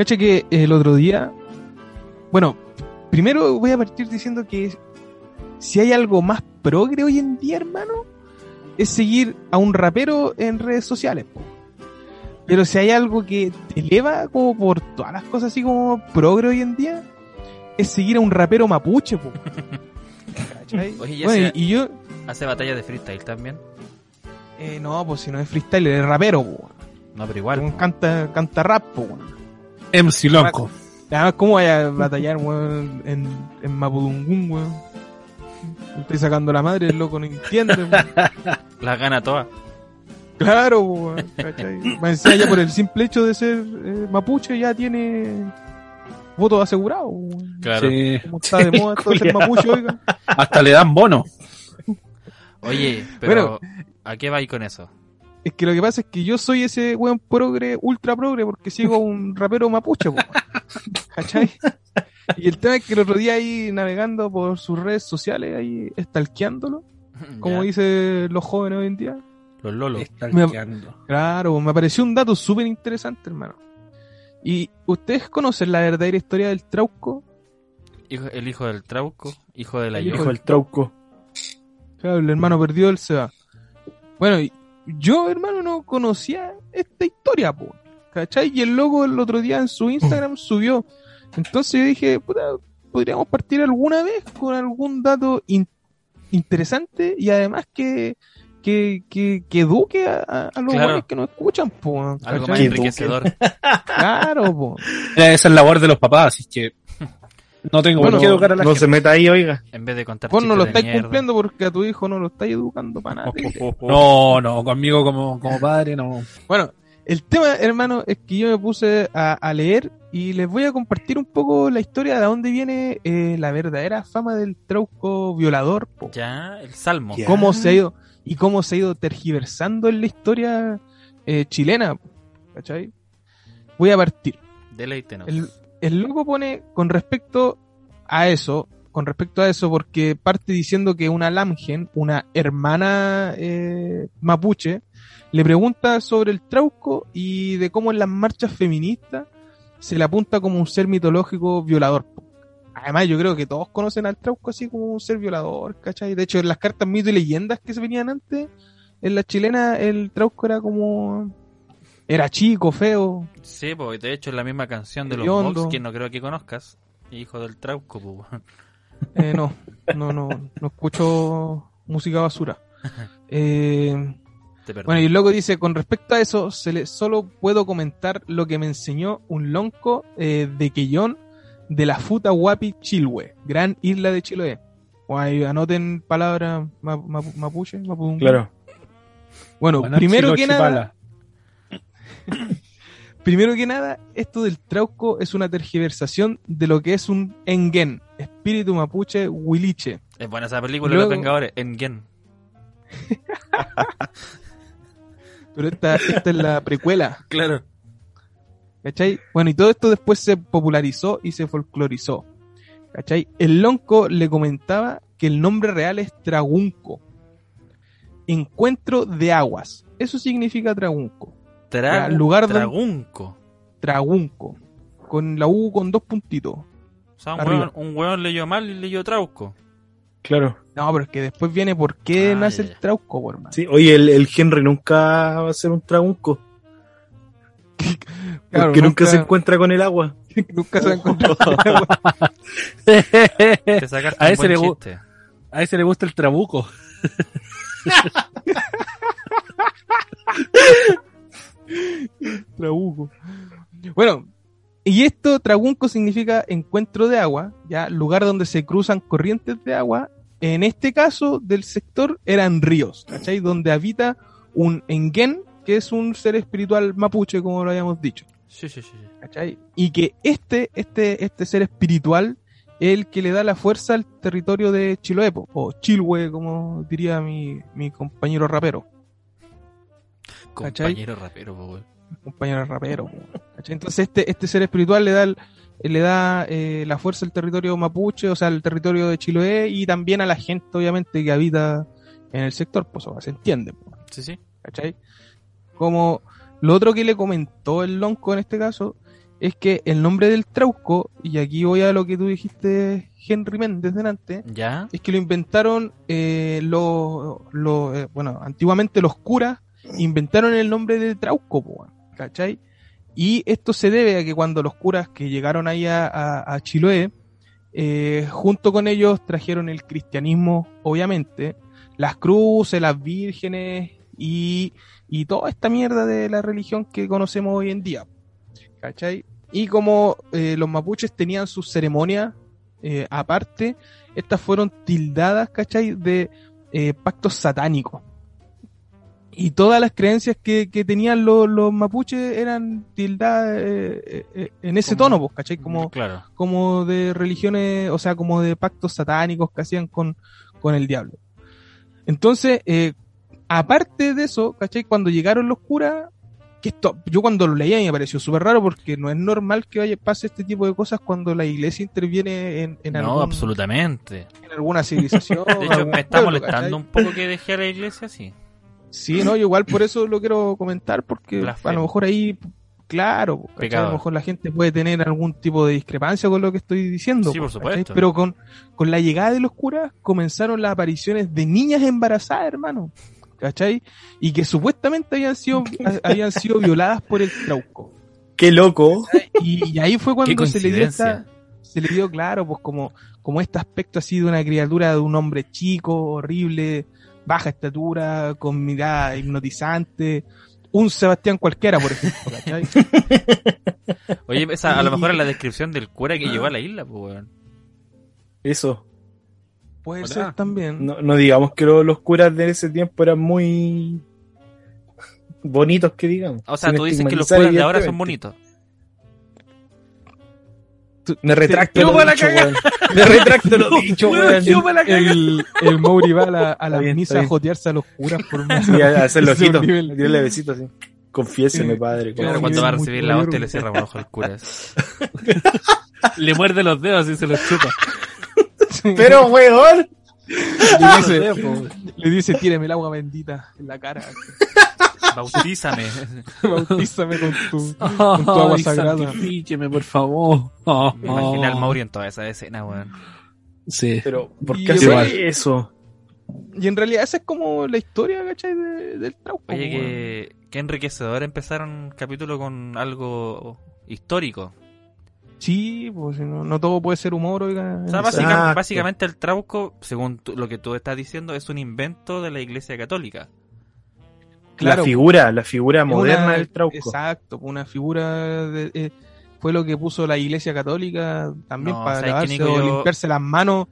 Cacha que el otro día. Bueno, primero voy a partir diciendo que si hay algo más progre hoy en día, hermano, es seguir a un rapero en redes sociales. po. Pero si hay algo que te eleva como por todas las cosas así como progre hoy en día, es seguir a un rapero mapuche, po. Oye, ya Bueno, y yo, Hace batalla de freestyle también. eh, no, pues si no es freestyle, es rapero, po. No, pero igual. Canta, canta rap, po. MC Lonco. Además, ¿cómo vaya a batallar, weón, en, en Mapudungún, weón? Estoy sacando la madre, el loco no entiende, weón. Las gana todas. Claro, weón, ¿cachai? Más ya por el simple hecho de ser eh, mapuche ya tiene votos asegurados, weón. Claro. Sí. Como está de moda todo ser mapuche, oiga. Hasta le dan bono. Oye, pero ¿a qué vais con eso? Es que lo que pasa es que yo soy ese weón progre, ultra progre, porque sigo un rapero mapuche, weón. ¿Cachai? Y el tema es que el otro día ahí navegando por sus redes sociales, ahí stalkeándolo, como dicen los jóvenes hoy en día. Los lolos. Stalkeando. Claro, me apareció un dato súper interesante, hermano. ¿Y ustedes conocen la verdadera historia del Trauco? Hijo- el hijo del Trauco, hijo de la El Hijo del trauco. Claro, el hermano perdido él se va. Bueno, y yo, hermano, no conocía esta historia, po. ¿Cachai? Y el loco el otro día en su Instagram subió. Entonces yo dije, puta, podríamos partir alguna vez con algún dato in- interesante y además que, que, que, que eduque a, los Claro. que nos escuchan, po. Algo más enriquecedor. Claro, po. Esa es la labor de los papás, así que no tengo Bueno, por qué educar a la No gente. se meta ahí, oiga. En vez de contar Vos no lo estáis mierda. cumpliendo porque a tu hijo no lo estáis educando para nada. No, no, conmigo como, como padre no. Bueno, el tema, hermano, es que yo me puse a, a leer y les voy a compartir un poco la historia de dónde viene eh, la verdadera fama del trauco violador, po. Ya, el salmo. Ya. cómo se ha ido y cómo se ha ido tergiversando en la historia eh, chilena, po, ¿cachai? Voy a partir. Deleítenos. El, el loco pone con respecto a eso, con respecto a eso, porque parte diciendo que una Lamgen, una hermana eh, mapuche, le pregunta sobre el trauco y de cómo en las marchas feministas se le apunta como un ser mitológico violador. Además, yo creo que todos conocen al trauco así como un ser violador, ¿cachai? De hecho, en las cartas mito y leyendas que se venían antes, en la chilena, el trauco era como... Era chico, feo, Sí, pues de hecho es la misma canción de los. Vox que no creo que conozcas. Hijo del Trauco, pues. Eh, no, no, no, no escucho música basura. Eh, bueno, y el loco dice, con respecto a eso, se le, solo puedo comentar lo que me enseñó un lonco eh, de Quellón de la Futa Guapi Chilhue, gran isla de Chiloé. O ahí anoten palabras ma- ma- mapuche, mapudungun. Claro. Bueno, Buenas primero que nada, primero que nada, esto del trauco es una tergiversación de lo que es un engen, espíritu mapuche huiliche. Es buena esa película, Luego- Los Vengadores, en Gen. Pero esta, esta es la precuela, Claro. ¿cachai? Bueno, y todo esto después se popularizó y se folclorizó, ¿cachai? El lonco le comentaba que el nombre real es Tragunco, encuentro de aguas. Eso significa Tragunco, Tra- lugar donde- Tragunco. Tragunco, con la U con dos puntitos. O sea, un hueón, un hueón leyó mal y leyó Trauco. Claro. No, pero es que después viene por qué Ah, nace ya, el. Trauco, por hermano. Sí, oye, el, el Henry nunca va a ser un traunco. Claro, porque nunca, se encuentra con el agua. nunca se va a encontrar. Te sacaste A un ese buen le chiste. A ese le gusta el trabuco. Trabuco. Bueno, y esto, Tragunco, significa encuentro de agua, ya lugar donde se cruzan corrientes de agua. En este caso del sector eran ríos, ¿cachai? Donde habita un engen, que es un ser espiritual mapuche, como lo habíamos dicho, Sí, sí, sí. ¿cachai? Y que este, este, este ser espiritual es el que le da la fuerza al territorio de Chiloepo, o Chilhue, como diría mi, mi compañero rapero. Compañero rapero, compañero rapero. Entonces este, este ser espiritual le da, el- le da eh, la fuerza al territorio mapuche, o sea, al territorio de Chiloé y también a la gente, obviamente, que habita en el sector, pues o sea, se entiende, Sí, sí. ¿cachai? Como lo otro que le comentó el lonco en este caso es que el nombre del trauco, y aquí voy a lo que tú dijiste, Henry Méndez delante, ¿Ya? es que lo inventaron eh, los, los, eh, bueno, antiguamente los curas inventaron el nombre de Trauco, ¿cachai? Y esto se debe a que cuando los curas que llegaron ahí a, Chiloé, eh, junto con ellos trajeron el cristianismo, obviamente, las cruces, las vírgenes y, y toda esta mierda de la religión que conocemos hoy en día. ¿Cachai? Y como eh, los mapuches tenían sus ceremonias eh, aparte, estas fueron tildadas, ¿cachai? De pactos satánicos. Y todas las creencias que, que tenían los, los mapuches eran tildadas eh, eh, en ese Como- tono, pues, ¿cachai? Como, Claro. como de religiones, o sea, como de pactos satánicos que hacían con, con el diablo. Entonces, eh, aparte de eso, ¿cachai? Cuando llegaron los curas, que esto, yo cuando lo leía me pareció súper raro porque no es normal que vaya, pase este tipo de cosas cuando la iglesia interviene en, en, no, algún- absolutamente. en alguna civilización. De hecho, me está pueblo, molestando ¿cachai? un poco que dejé a la iglesia así. Sí, no, yo igual por eso lo quiero comentar porque a lo mejor ahí, claro, a lo mejor la gente puede tener algún tipo de discrepancia con lo que estoy diciendo. Sí, por ¿cachai? supuesto. Pero con, con la llegada de los curas comenzaron las apariciones de niñas embarazadas, hermano. ¿Cachai? Y que supuestamente habían sido, habían sido violadas por el trauco. Qué loco. Y, y ahí fue cuando se le dio esta, se le dio claro, pues como, como este aspecto así de una criatura de un hombre chico, horrible, baja estatura, con mirada hipnotizante, un Sebastián cualquiera, por ejemplo, ¿cachai? Oye, esa a lo mejor es la descripción del cura que llegó a la isla, pues, weón. Eso. Puede Hola. ser también. No, no digamos que lo- los curas de ese tiempo eran muy bonitos, que digamos. O sea, tú dices que los curas de ahora son bonitos. Me retracto lo ¡Chupa la dicho, weón. Me retracto lo dicho, weón. El, el Mauri va a la, a la bien, misa a jotearse a los curas por una... Y a- a hacer los Ese es un ojitos. nivel- Tirarle besitos así. Confiéseme, Sí. padre. Claro, Claro, un cuando va a recibir la hostia le un- cierra por ojo el cura. le muerde los dedos y se los chupa. Pero, weón. le dice, le dice, tíreme el agua bendita en la cara. Bautízame. Bautízame con tu, con tu agua Ay, sagrada. por favor. Oh, Me imaginé al oh. Mauri en toda esa escena, weón. Sí. Pero, ¿por qué hacer eso? Y en realidad esa es como la historia, ¿cachai? De- del trauco. Oye, que, que enriquecedor empezar un capítulo con algo histórico. Sí, pues si no, no todo puede ser humor, oiga. O sea, básicamente el trauco, según tú- lo que tú estás diciendo, es un invento de la Iglesia Católica. Claro, la figura, la figura moderna una- del trauco. Exacto, una figura de- eh, fue lo que puso la Iglesia Católica también No, para ¿sabes qué, lavarse Nico? o Yo- limpiarse las manos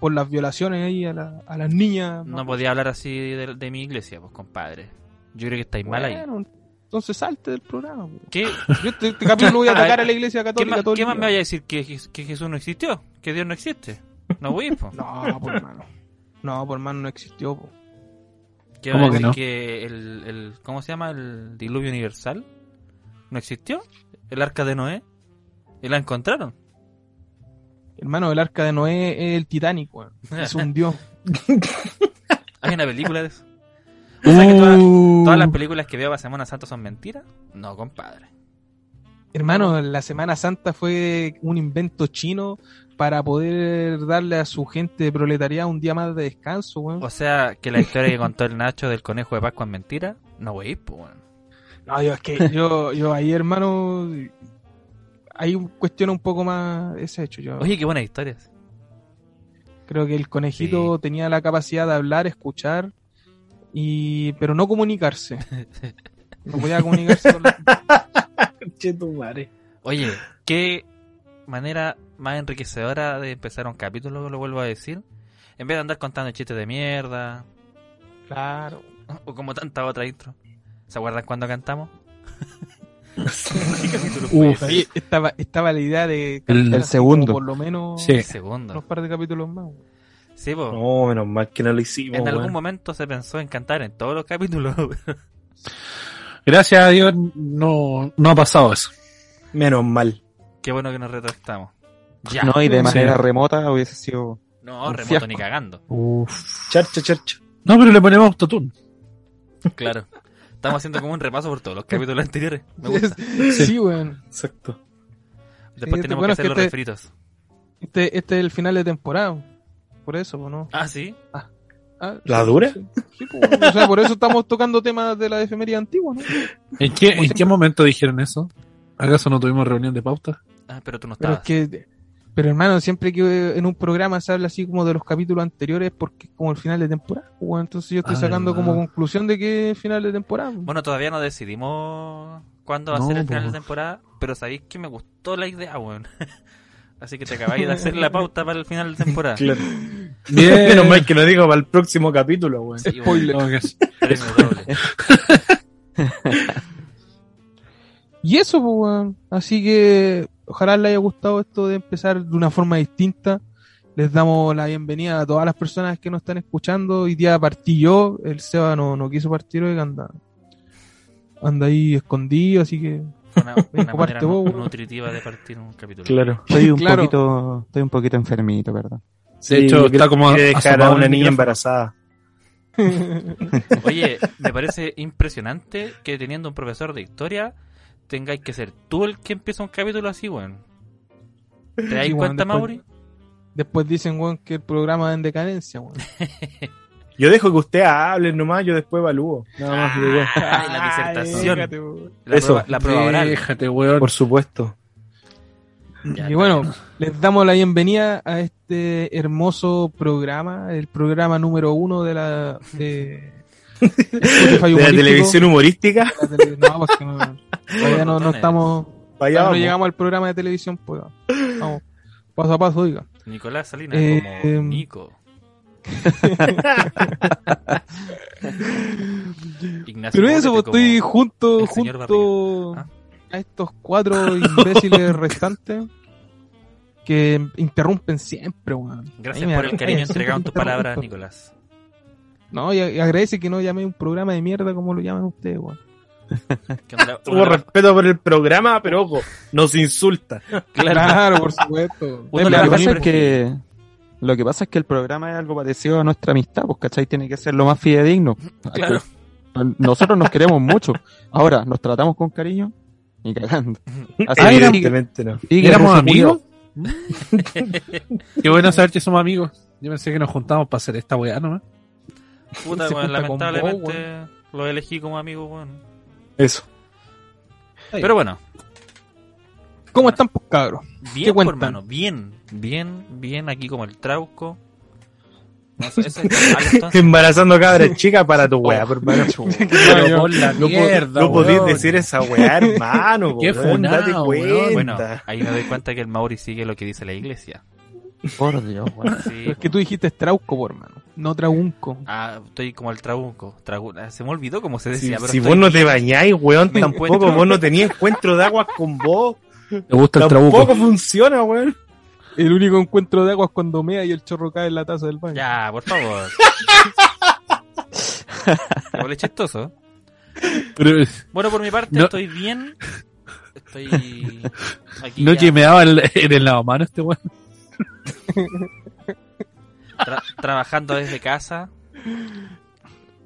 por las violaciones ahí a, la- a las niñas. No podía hablar así de, de mi iglesia, pues compadre. Yo creo que estáis mal ahí. Entonces salte del programa. pues. ¿Qué, Yo este, este capítulo voy a atacar a la Iglesia qué, Católica el qué más me vaya a decir? ¿Que, Jes- que Jesús no existió? ¿Que Dios no existe? No voy, pues. No, por hermano. No, por hermano no existió. po. ¿Qué ¿Cómo que decir no? que el, el- ¿Cómo se llama? ¿El diluvio universal? ¿No existió? ¿El arca de Noé? ¿Y la encontraron? Hermano, el arca de Noé es el Titanic, weón. Se hundió. ¿Hay una película de eso? O sea que todas, todas las películas que veo para Semana Santa son mentiras. No, compadre. Hermano, la Semana Santa fue un invento chino para poder darle a su gente proletariada un día más de descanso, weón. O sea, que la historia que contó el Nacho del conejo de Pascua es mentira. No, güey, pues, weón. No, yo es que yo, yo ahí, hermano, ahí cuestiona un poco más ese hecho. Yo Oye, qué buenas historias. creo que el conejito tenía la capacidad de hablar, escuchar, y pero no comunicarse. No podía comunicarse con la- Che, tu madre. Oye, qué manera más enriquecedora de empezar un capítulo, lo vuelvo a decir. En vez de andar contando chistes de mierda, Claro. o como tanta otra intro. ¿Se acuerdan cuando cantamos? Uf. Estaba, estaba la idea de El- cantar el así segundo. por lo menos Sí. El segundo. unos par de capítulos más. Sí, po. No, menos mal que no lo hicimos. en algún momento se pensó en cantar en todos los capítulos. Gracias a Dios no, no ha pasado eso. Menos mal. Qué bueno que nos retractamos. Ya. No, y de Sí. manera remota hubiese sido. No, Un remoto fiasco. ni cagando. Uf. Charcha, charcha. No, pero le ponemos autotune. Claro. Estamos haciendo como un repaso por todos los capítulos anteriores. Me gusta. Sí, weón. Exacto. Después Sí, tenemos bueno, que es hacer que los este- refritos. Este, este es el final de temporada. Por eso, ¿o ¿no? Ah, sí. Ah, ¿La sí, dura? Sí, sí, pues, o sea, por eso estamos tocando temas de la efemería antigua, ¿no? ¿En qué, ¿En qué momento dijeron eso? ¿Acaso no tuvimos reunión de pauta? Ah, pero tú no Pero es estabas. que, pero hermano, siempre que en un programa se habla así como de los capítulos anteriores, porque es como el final de temporada. pues, bueno, entonces yo estoy Ah, sacando verdad. como conclusión de que es final de temporada. Bueno, todavía no decidimos cuándo va a ser el final de temporada, pero sabéis que me gustó la idea, weón. Así que te acabáis de hacer la pauta para el final de temporada. Claro. Bien. Menos mal que lo digo para el próximo capítulo, weón. Sí, Spoiler. No, que es- premio doble. Y eso, pues, weón. Así que ojalá les haya gustado esto de empezar de una forma distinta. Les damos la bienvenida a todas las personas que nos están escuchando. Hoy día partí yo, el Seba no, no quiso partir hoy, anda, anda ahí escondido, así que Fue una, una manera vos, nutritiva de partir un capítulo. Claro. Estoy un Claro. poquito, estoy un poquito enfermito, ¿verdad? De hecho, yo está como dejar a una niña embarazada. Oye, me parece impresionante que teniendo un profesor de historia tengáis que ser tú el que empieza un capítulo así, weón. ¿Te das Sí, cuenta, después- Mauri? después dicen, weón, que el programa es en decadencia, weón. Yo dejo que usted hable nomás, yo después evalúo. Nada más. Ay, la disertación. déjate. La Eso. prueba, la prueba oral. Déjate, weón. Por supuesto. Ya, Y bueno, les damos la bienvenida a este hermoso programa, el programa número uno de la de, Spotify De la humorístico. televisión humorística. De la tele- No, porque no, todavía no, estamos, Vaya, no llegamos al programa de televisión, pues. Vamos, paso a paso, diga. Nicolás Salinas Eh, como Nico. Ignacio Pero eso, pues estoy junto, junto Barriga. a estos cuatro imbéciles restantes que interrumpen siempre, weón. Gracias por el cariño entregado en tus palabras, Nicolás. No, y, y agradece que no llame un programa de mierda como lo llaman ustedes, weón. Tuvo respeto por el programa, pero ojo, nos insulta. Claro, por supuesto. Lo que pasa es que, lo que pasa es que el programa es algo parecido a nuestra amistad, pues, ¿cachai? Tiene que ser lo más fidedigno. Claro. Nosotros nos queremos mucho. Ahora, nos tratamos con cariño y cagando. Así Ah, que Evidentemente no. sigue, ¿Éramos amigos? Qué bueno saber que somos amigos. Yo pensé que nos juntamos para hacer esta weá nomás. Puta, con lamentablemente lo elegí como amigo, weón. Eso. Pero bueno, ¿Cómo están, pues, cabros? bien, pues, cuentan? hermano, bien, bien, bien, aquí como el trauco. No sé, ese es algo entonces. Embarazando cabras chicas para tu weá, por hermano. Pero por la No, mierda, no decir esa weá, hermano. Qué weón. Bueno, ahí me doy cuenta que el Mauri sigue lo que dice la iglesia. Por Dios, weón. Sí, Pero es que tú dijiste Trauco, por hermano. No Traunco. Ah, estoy como el trauco. Tragu- ah, Se me olvidó cómo se decía. pero si estoy vos no te bañáis, weón, Me tampoco encuentro. vos no tenías encuentro de aguas con vos. Me gusta el Tampoco trabuco. funciona, weón. El único encuentro de agua es cuando mea y el chorro cae en la taza del baño. Ya, por favor. Es chistoso. Pero Bueno, por mi parte No. estoy bien. Estoy aquí no ya que me daba el- en el lavamano este weón. Tra- trabajando desde casa.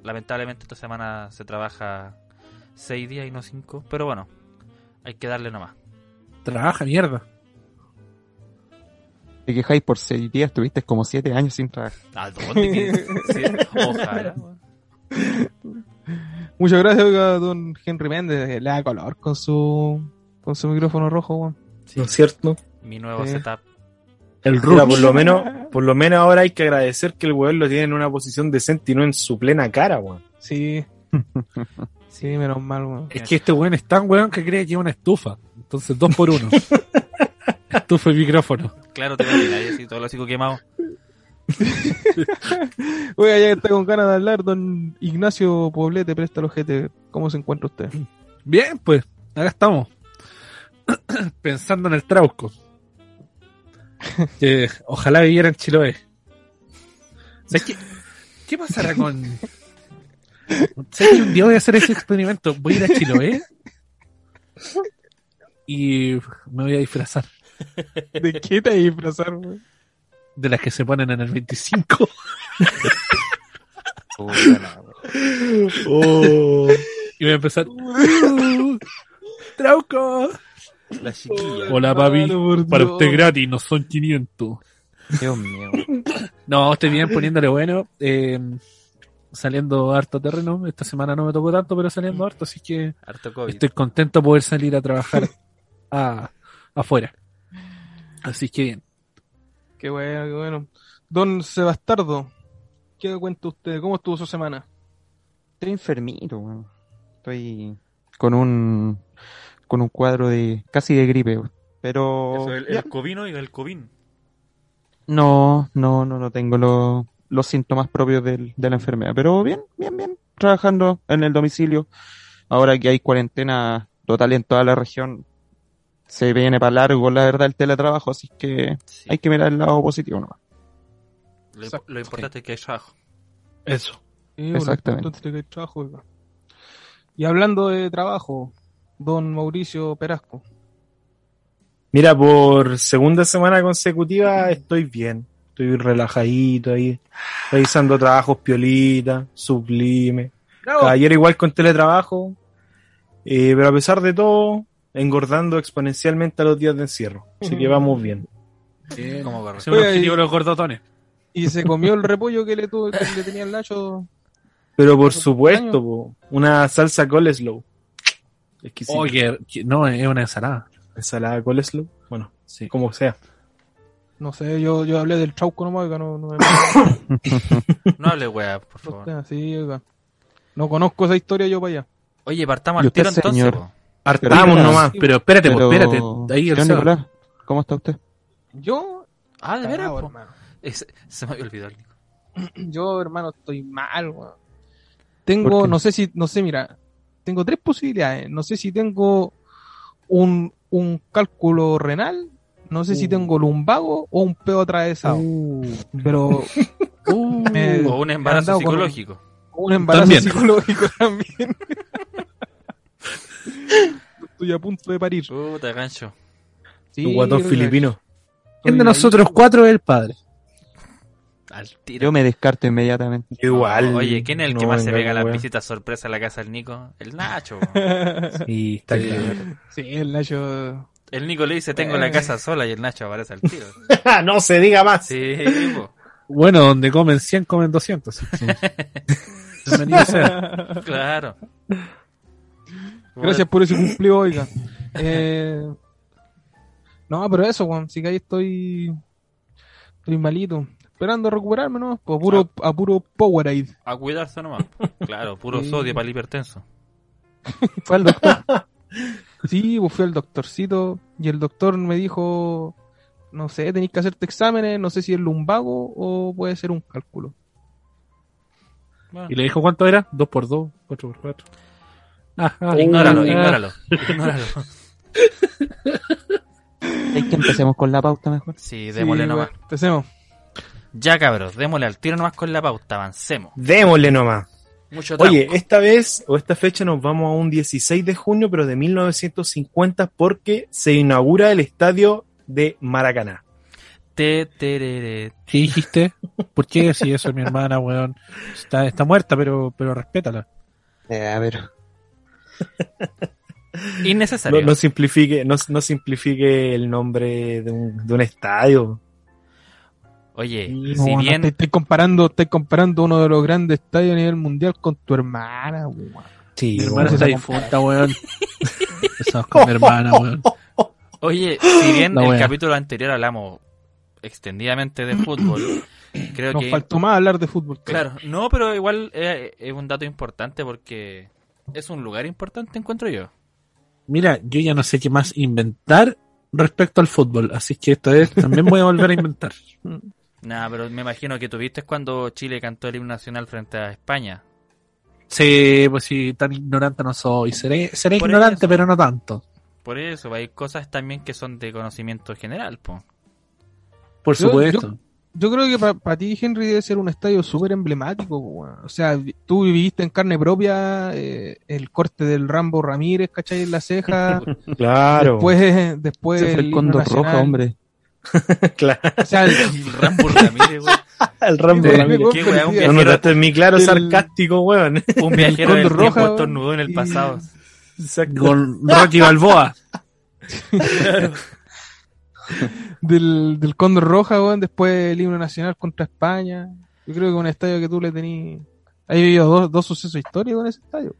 Lamentablemente esta semana se trabaja seis días y no cinco. Pero bueno, hay que darle nomás. Trabaja, mierda. Te quejáis por seis días, estuviste como siete años sin trabajar. ¿A dónde? que- sí, Ojalá. Muchas gracias, oiga, don Henry Méndez. Le da color con su con su micrófono rojo, weón. Sí, ¿No es cierto? mi nuevo Sí. setup. El Mira, por lo menos, por lo menos ahora hay que agradecer que el weón lo tiene en una posición decente y no en su plena cara, weón. Sí. Sí, menos mal, weón. Es que este weón es tan weón que cree que es una estufa. Entonces, dos por uno. estufa y micrófono. Claro, te imaginas, y así todo lo hocico quemado. Oiga, ya que está con ganas de hablar, don Ignacio Poblete, presta los GT. ¿Cómo se encuentra usted? Bien, pues, acá estamos. Pensando en el trauco. Que ojalá viviera en Chiloé. ¿Sabes qué? ¿Qué pasará con.? ¿Sabes que un día voy a hacer ese experimento? Voy a ir a Chiloé y me voy a disfrazar ¿De qué te vas a disfrazar, weón? de las que se ponen en el 25. Oh. Y voy a empezar. "Uh, ¡Trauco! La chiquilla. Hola, papi. Para Dios. usted gratis, no son 500. Dios mío. No, estoy bien poniéndole bueno. eh, saliendo harto terreno. Esta semana no me tocó tanto, pero saliendo harto, así que Harto COVID. estoy contento de poder salir a trabajar a- afuera. Así que bien. Qué bueno, qué bueno. Don Sebastardo, ¿qué cuenta usted? ¿Cómo estuvo su semana? Estoy enfermito, weón. Estoy con un con un cuadro de casi de gripe. Pero Eso, el, el covino y el covin. no, no, no, no tengo los, los síntomas propios del- de la enfermedad. Pero bien, bien, bien. Trabajando en el domicilio. Ahora que hay cuarentena total en toda la región, se viene para largo, la verdad, el teletrabajo, así que Sí. hay que mirar el lado positivo nomás. Lo, Exacto. lo importante es que hay trabajo. Eso. Sí, bueno, Exactamente. que hay trabajo. Y hablando de trabajo, don Mauricio Perasco. Mira, por segunda semana consecutiva estoy bien. Estoy relajadito ahí, revisando trabajos piolita, sublime. Ayer igual con teletrabajo, eh, pero a pesar de todo, engordando exponencialmente a los días de encierro. Así que vamos bien. Ese es un Oye, objetivo los gordotones. Y se comió el repollo que le, tuvo, que le tenía el Nacho. Pero por supuesto, po, una salsa coleslaw. Oye, no, es una ensalada. Ensalada coleslaw. Bueno, Sí. como sea. No sé, yo, yo hablé del trauco nomás, oiga, no, no No hable, weá, por favor. Sí, oiga. No conozco esa historia yo para allá. Oye, partamos ¿Y al tiro entonces. señor? Pero- nomás. Pero espérate, Pero, espérate. Ahí el. Nicolás, ¿cómo está usted? Yo, Ah, de veras. Es- se me había olvidado el Nico. Yo, hermano, estoy mal, weón. ¿Por Tengo, no sé si, no sé, mira, tengo tres posibilidades. No sé si tengo un, un cálculo renal, no sé si Uh. tengo lumbago o un pedo atravesado. Pero me- O un embarazo con- psicológico. un embarazo También. psicológico también. Estoy a punto de parir. Puta, gancho. Sí, Un guatón filipino. ¿Quién de nosotros cuatro es el padre? Al tiro. Yo me descarto inmediatamente. Igual. Oye, ¿quién es el que no más se pega las visitas sorpresa a la casa del Nico? El Nacho. Sí, está Sí. claro. Sí, el Nacho. El Nico le dice, tengo Eh. la casa sola y el Nacho aparece al tiro. no se diga más. Sí, po. Bueno, donde comen 100, comen 200. así que- Bienvenido sea. claro. Gracias por ese cumplido, oiga. Eh, no, pero eso, Juan, sí que ahí estoy. Estoy malito. Esperando recuperarme, ¿no? Pues a puro, a puro Powerade. A cuidarse nomás. Claro, puro Sí. sodio para el hipertenso. Fue al doctor. Sí, pues fui al doctorcito y el doctor me dijo, no sé, tenéis que hacerte exámenes, no sé si es lumbago o puede ser un cálculo. ¿Y le dijo cuánto era? 2 por 2 4 por 4 Ah, ah, Ignóralo, ah. ignóralo. Ignóralo. Hay que empecemos con la pauta mejor. Sí, démosle Sí, nomás. bueno, empecemos. Ya, cabros, démosle al tiro nomás con la pauta. Avancemos. Démosle nomás. Mucho. Oye, esta vez o esta fecha nos vamos a un 16 de junio, pero de 1950, porque se inaugura el estadio de Maracaná. Te, terere. ¿Qué dijiste? ¿Por qué si eso es mi hermana, weón? Está, está muerta, pero, pero respétala. Eh, a ver. No, Innecesario. no simplifique, no, no simplifique el nombre de un, de un estadio. Oye, No, si no, bien... te estoy comparando, estoy comparando uno de los grandes estadios a nivel mundial con tu hermana, weón. Sí, Mi hermana se está te difunta, weón. Empezamos con mi hermana, weón. Oye, si bien La el wea. capítulo anterior hablamos extendidamente de fútbol, creo Nos que... faltó más hablar de fútbol. Claro, no, pero igual eh, es un dato importante porque es un lugar importante, encuentro yo. Mira, yo ya no sé qué más inventar respecto al fútbol, así que esta vez también voy a volver a inventar. Nada, pero me imagino que tuviste cuando Chile cantó el himno nacional frente a España. Sí, pues sí, tan ignorante no soy. Seré, seré Por ignorante, eso. pero no tanto. Por eso, hay cosas también que son de conocimiento general, po. Por Yo- supuesto. Yo creo que para ti, Henry, debe ser un estadio súper emblemático. O sea, tú viviste en carne propia eh, el corte del Rambo Ramírez, ¿cachai? En la ceja. Claro. Después, después Ese fue el cóndor nacional. rojo, hombre. claro. O sea, el, El Rambo Ramírez, güey. El Rambo Ramírez. weón, Qué un No viajero- notaste mi claro el- sarcástico, weón. Un viajero del tiempo estornudó en el y- pasado. Exacto. Con Rocky Balboa. del, del Cóndor Roja, weón, después el himno nacional contra España. Yo creo que un estadio que tú le tenías. Hay vivido dos, dos sucesos históricos en ese estadio.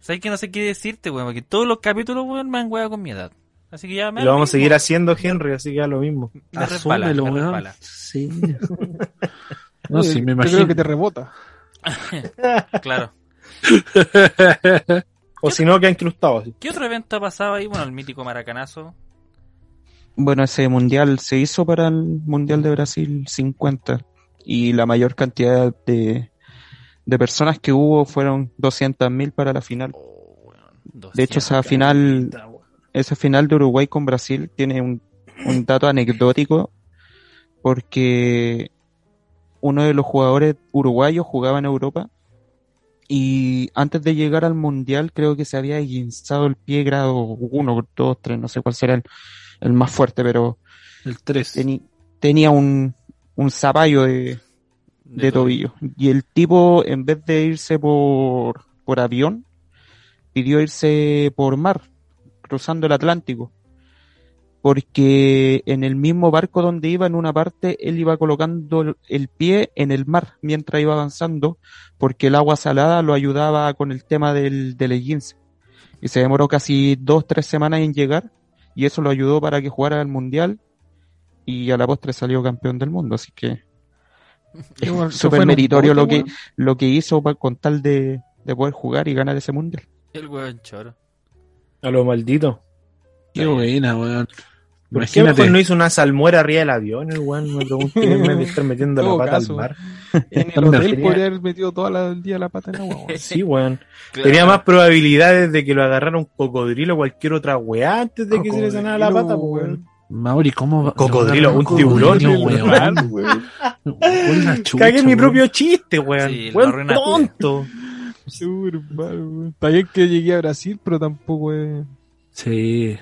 ¿Sabes que no sé qué decirte, weón? Porque todos los capítulos, weón, me han weado con mi edad. Así que ya me Y lo vamos a seguir haciendo, Henry, así que da lo mismo. Me resbala, Asúmelo, me. Sí. No, sí, me Yo imagino. creo que te rebota. Claro. O si no, queda incrustado así. ¿Qué otro evento ha pasado ahí? Bueno, el mítico Maracanazo. Bueno, ese mundial se hizo para el Mundial de Brasil 50 y la mayor cantidad de, de personas que hubo fueron 200.000 para la final. Oh, weón, De hecho, 200. esa final, esa final de Uruguay con Brasil tiene un, un dato anecdótico porque uno de los jugadores uruguayos jugaba en Europa y antes de llegar al mundial creo que se había guinzado el pie grado 1, 2, 3, no sé cuál será el, el más fuerte, pero El 3. teni- tenía un, un zapallo de, De de todo. tobillo. Y el tipo, en vez de irse por, por avión, pidió irse por mar, cruzando el Atlántico. Porque en el mismo barco donde iba, en una parte, él iba colocando el- pie en el mar mientras iba avanzando, porque el agua salada lo ayudaba con el tema del, del esguince. Y se demoró casi dos, tres semanas en llegar, y eso lo ayudó para que jugara el mundial, y a la postre salió campeón del mundo, así que es súper meritorio lo que, lo que hizo con tal de, de poder jugar y ganar ese mundial. El weón choro. A lo maldito. Qué buena, weón. ¿Por qué mejor no hizo una salmuera arriba del avión, el weón? Me pregunto de estar metiendo la pata caso. al mar. En el hotel podría haber metido todo la- el día la pata en agua, weón. Sí, weón. Claro. Tenía más probabilidades de que lo agarrara un cocodrilo o cualquier otra weá antes de que se le sanara la pata, pues, weón. Mauri, ¿cómo va? Cocodrilo, lo un tiburón, weón. Cagué mi propio chiste, weón. Sí, weón tonto. Seguro, hermano, weón. Está bien que llegué a Brasil, pero tampoco es. Sí.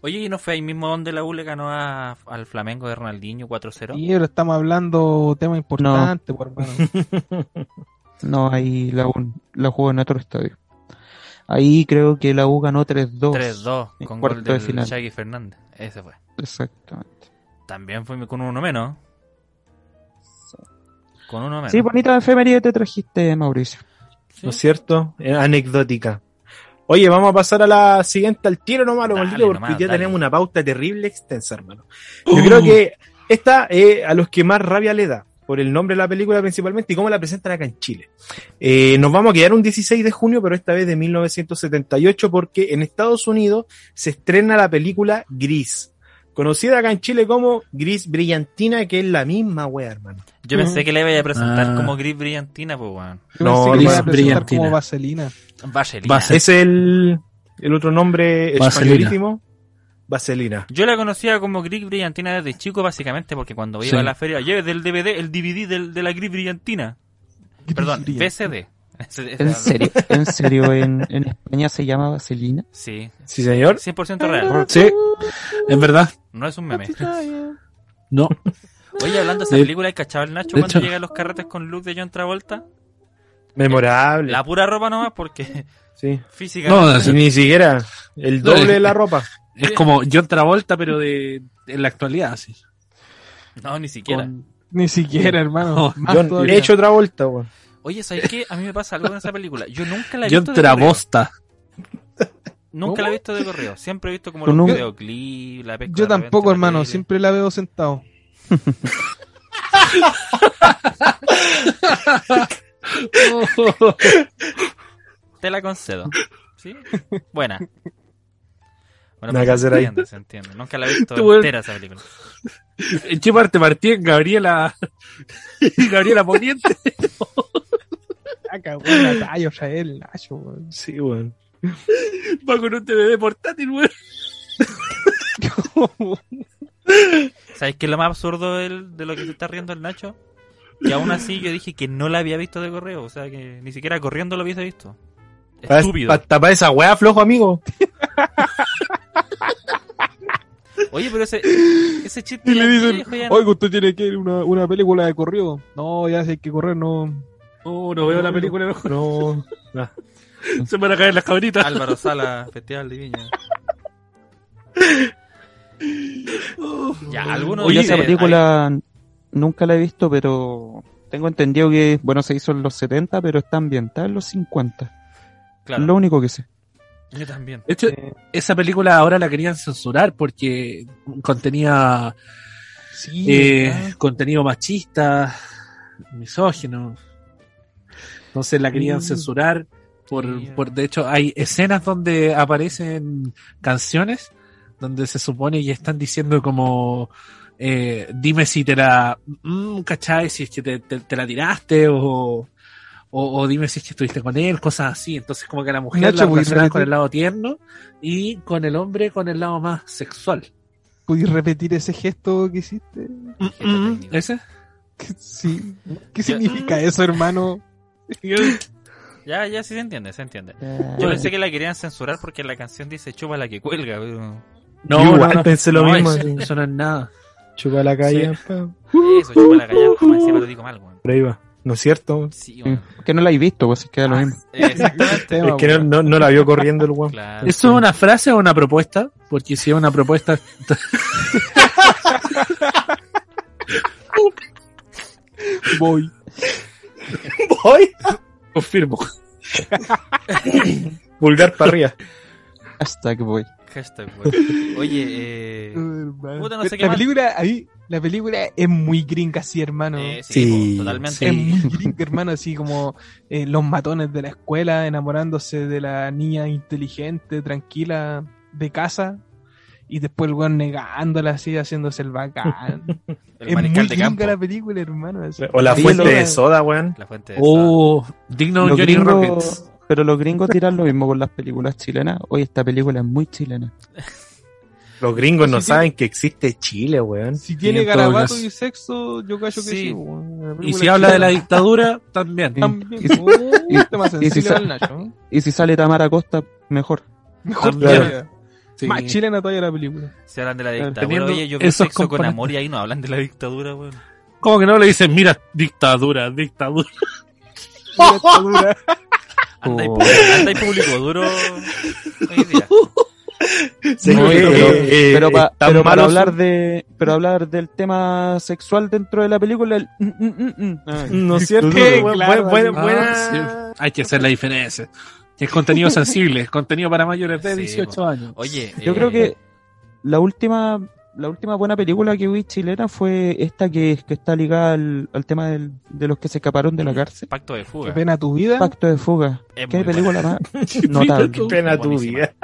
Oye, ¿y no fue ahí mismo donde la U le ganó a- al Flamengo de Ronaldinho 4-0? Y ahora estamos hablando temas importantes, pues, hermano. No, ahí la U la jugó en otro estadio. Ahí creo que la U ganó 3-2. 3-2 en con cuarto gol de final. Shaggy Fernández. Ese fue. Exactamente. También fue con uno menos. Con uno menos. Sí, bonita efeméride te trajiste, Mauricio. Sí. ¿No es cierto? Eh, anecdótica. Oye, vamos a pasar a la siguiente al tiro nomás, lo maldito, porque nomás, ya dale. tenemos una pauta terrible extensa, hermano. Yo creo que esta eh, a los que más rabia le da, por el nombre de la película principalmente y cómo la presentan acá en Chile. Eh, nos vamos a quedar un 16 de junio, pero esta vez de 1978, porque en Estados Unidos se estrena la película Gris, conocida acá en Chile como Gris Brillantina, que es la misma wea, hermano. Yo pensé que le iba a presentar Ah. como Gris Brillantina, pues, weón. No, que Gris iba a presentar brillantina. como vaselina. Vaselina. Vasel- Es el, el otro nombre españolísimo. Vaselina. Yo la conocía como Gris Brillantina desde chico, básicamente, porque cuando Sí. iba a la feria, lleve del DVD, el DVD del- de la Gris Brillantina. Perdón, VCD. En serio, en serio, en, en España se llama Vaselina. Sí, Sí, señor. 100% real. Sí, es verdad. No es un meme. No. Oye, hablando de esa película, ¿hay cachado el Nacho de cuando hecho- llega a los carretes con look de John Travolta? Memorable. La pura ropa nomás, porque Sí. físicamente... Y ni siquiera el doble de la ropa. Es como John Travolta, pero de en la actualidad, sí. No, ni siquiera. Con- Ni siquiera, hermano. No, todavía. he hecho otra vuelta, weón. Oye, ¿sabes qué? A mí me pasa algo en esa película. Yo nunca la he John visto corrido. Travosta. Nunca ¿Cómo? la he visto de corrido. Siempre he visto como los videoclips, la pesca Yo repente tampoco, hermano. Siempre la veo sentado. Te la concedo. ¿Sí? Buena. Bueno, Nada pues que se hacer ahí. entiende, se entiende. Nunca la he visto Tú, weón. entera esa película. ¿En qué parte partí? En Gabriela. Gabriela Poniente. La talla, o sea, el Nacho, weón. Sí, weón. Va con un DVD portátil, weón. ¿Sabes qué es lo más absurdo del- de lo que se está riendo el Nacho? Que aún así yo dije que no la había visto de correo. O sea, que ni siquiera corriendo lo hubiese visto. Estúpido. Para tapar esa weá flojo, amigo. Oye, pero ese, ese chiste Y le dicen, ya no- oiga, usted tiene que ir a una, una película de corrido. No, ya sé que correr no. Oh, no veo la película mejor. No. Se me van a caer las cabritas. Álvaro Sala, Festival de Viña. Ya, algunos Oye, esa película nunca la he visto, pero tengo entendido que, bueno, se hizo en los 70, pero está ambientada en los 50. ay, claro, Es lo único que sé. yo también. De hecho, esa película ahora la querían censurar porque contenía Sí, eh, contenido machista, misógino. Entonces la querían Mm. censurar. Por, por, de hecho, hay escenas donde aparecen canciones donde se supone que están diciendo como eh, dime si te la mm, ¿cachai? si es que te, te- te la tiraste o, o, o dime si es que estuviste con él, cosas así. Entonces como que la mujer Nacho, la ¿puedes relacionan con el lado tierno y con el hombre con el lado más sexual. ¿Puedes repetir ese gesto que hiciste? ¿Ese? Sí. ¿Qué significa eso, hermano? Ya, ya sí se entiende, se entiende. Yo pensé que la querían censurar porque la canción dice chupa la que cuelga. pero- No, Igual pensé lo No, mismo. eso, no es nada. Chupa la calle. pa. Eso, chupa la callada, como encima lo digo mal, weón. Por ahí va. ¿No es cierto? Sí, sí, weón. que no la he visto, pues es que lo Ah, mismo. Exactamente. Es que no, no, no la vio corriendo el weón. Claro. ¿Eso es una frase o una propuesta? Porque si es una propuesta. Voy. Voy. Confirmo. Vulgar para arriba. Hasta que voy. Hashtag, weón. Oye, eh... Hermano. Puta, no sé qué la más. película, ahí, la película es muy gringa, así, hermano. eh, sí, totalmente. sí. Es muy gringa, hermano, así como eh, los matones de la escuela enamorándose de la niña inteligente, tranquila, de casa, y después el weón negándola así, haciéndose el bacán. El es muy de gringa campo. la película, hermano. así. O la fuente de soda, weón. La fuente de esa- Oh, digno Johnny Rockets. Pero los gringos tiran lo mismo con las películas chilenas. Hoy esta película es muy chilena. Los gringos no saben que existe Chile, weón. Si tiene garabato y sexo, yo callo que Sí. sí. weón. La Y si habla de la dictadura, también. También. Y si- Oh, y si si sale Tamara Costa, mejor. Mejor También. todavía. Sí. Más chilena todavía la película. Se hablan de la dictadura. Oye, yo vi sexo con amor y ahí no hablan de la dictadura, weón. Como que no le dicen, mira, dictadura, dictadura. Anda y Oh. pu- anda y público duro hoy día. Sí, No, eh, pero, eh, pero pa- tan pero para hablar son- de pero hablar del tema sexual dentro de la película el mm, mm, mm, mm. No es cierto, claro, buena, así. buena- Ah, sí. Hay que hacer la diferencia. Es contenido sensible, es contenido para mayores de Sí, 18 po. años. Oye, yo eh, creo que la última la última buena película que vi chilena fue esta que, que está ligada al, al tema del- de los que se escaparon de la cárcel Pacto de Qué fuga. pena tu vida. Pacto de fuga Es qué película más Qué notable pena tu Buenísima. vida.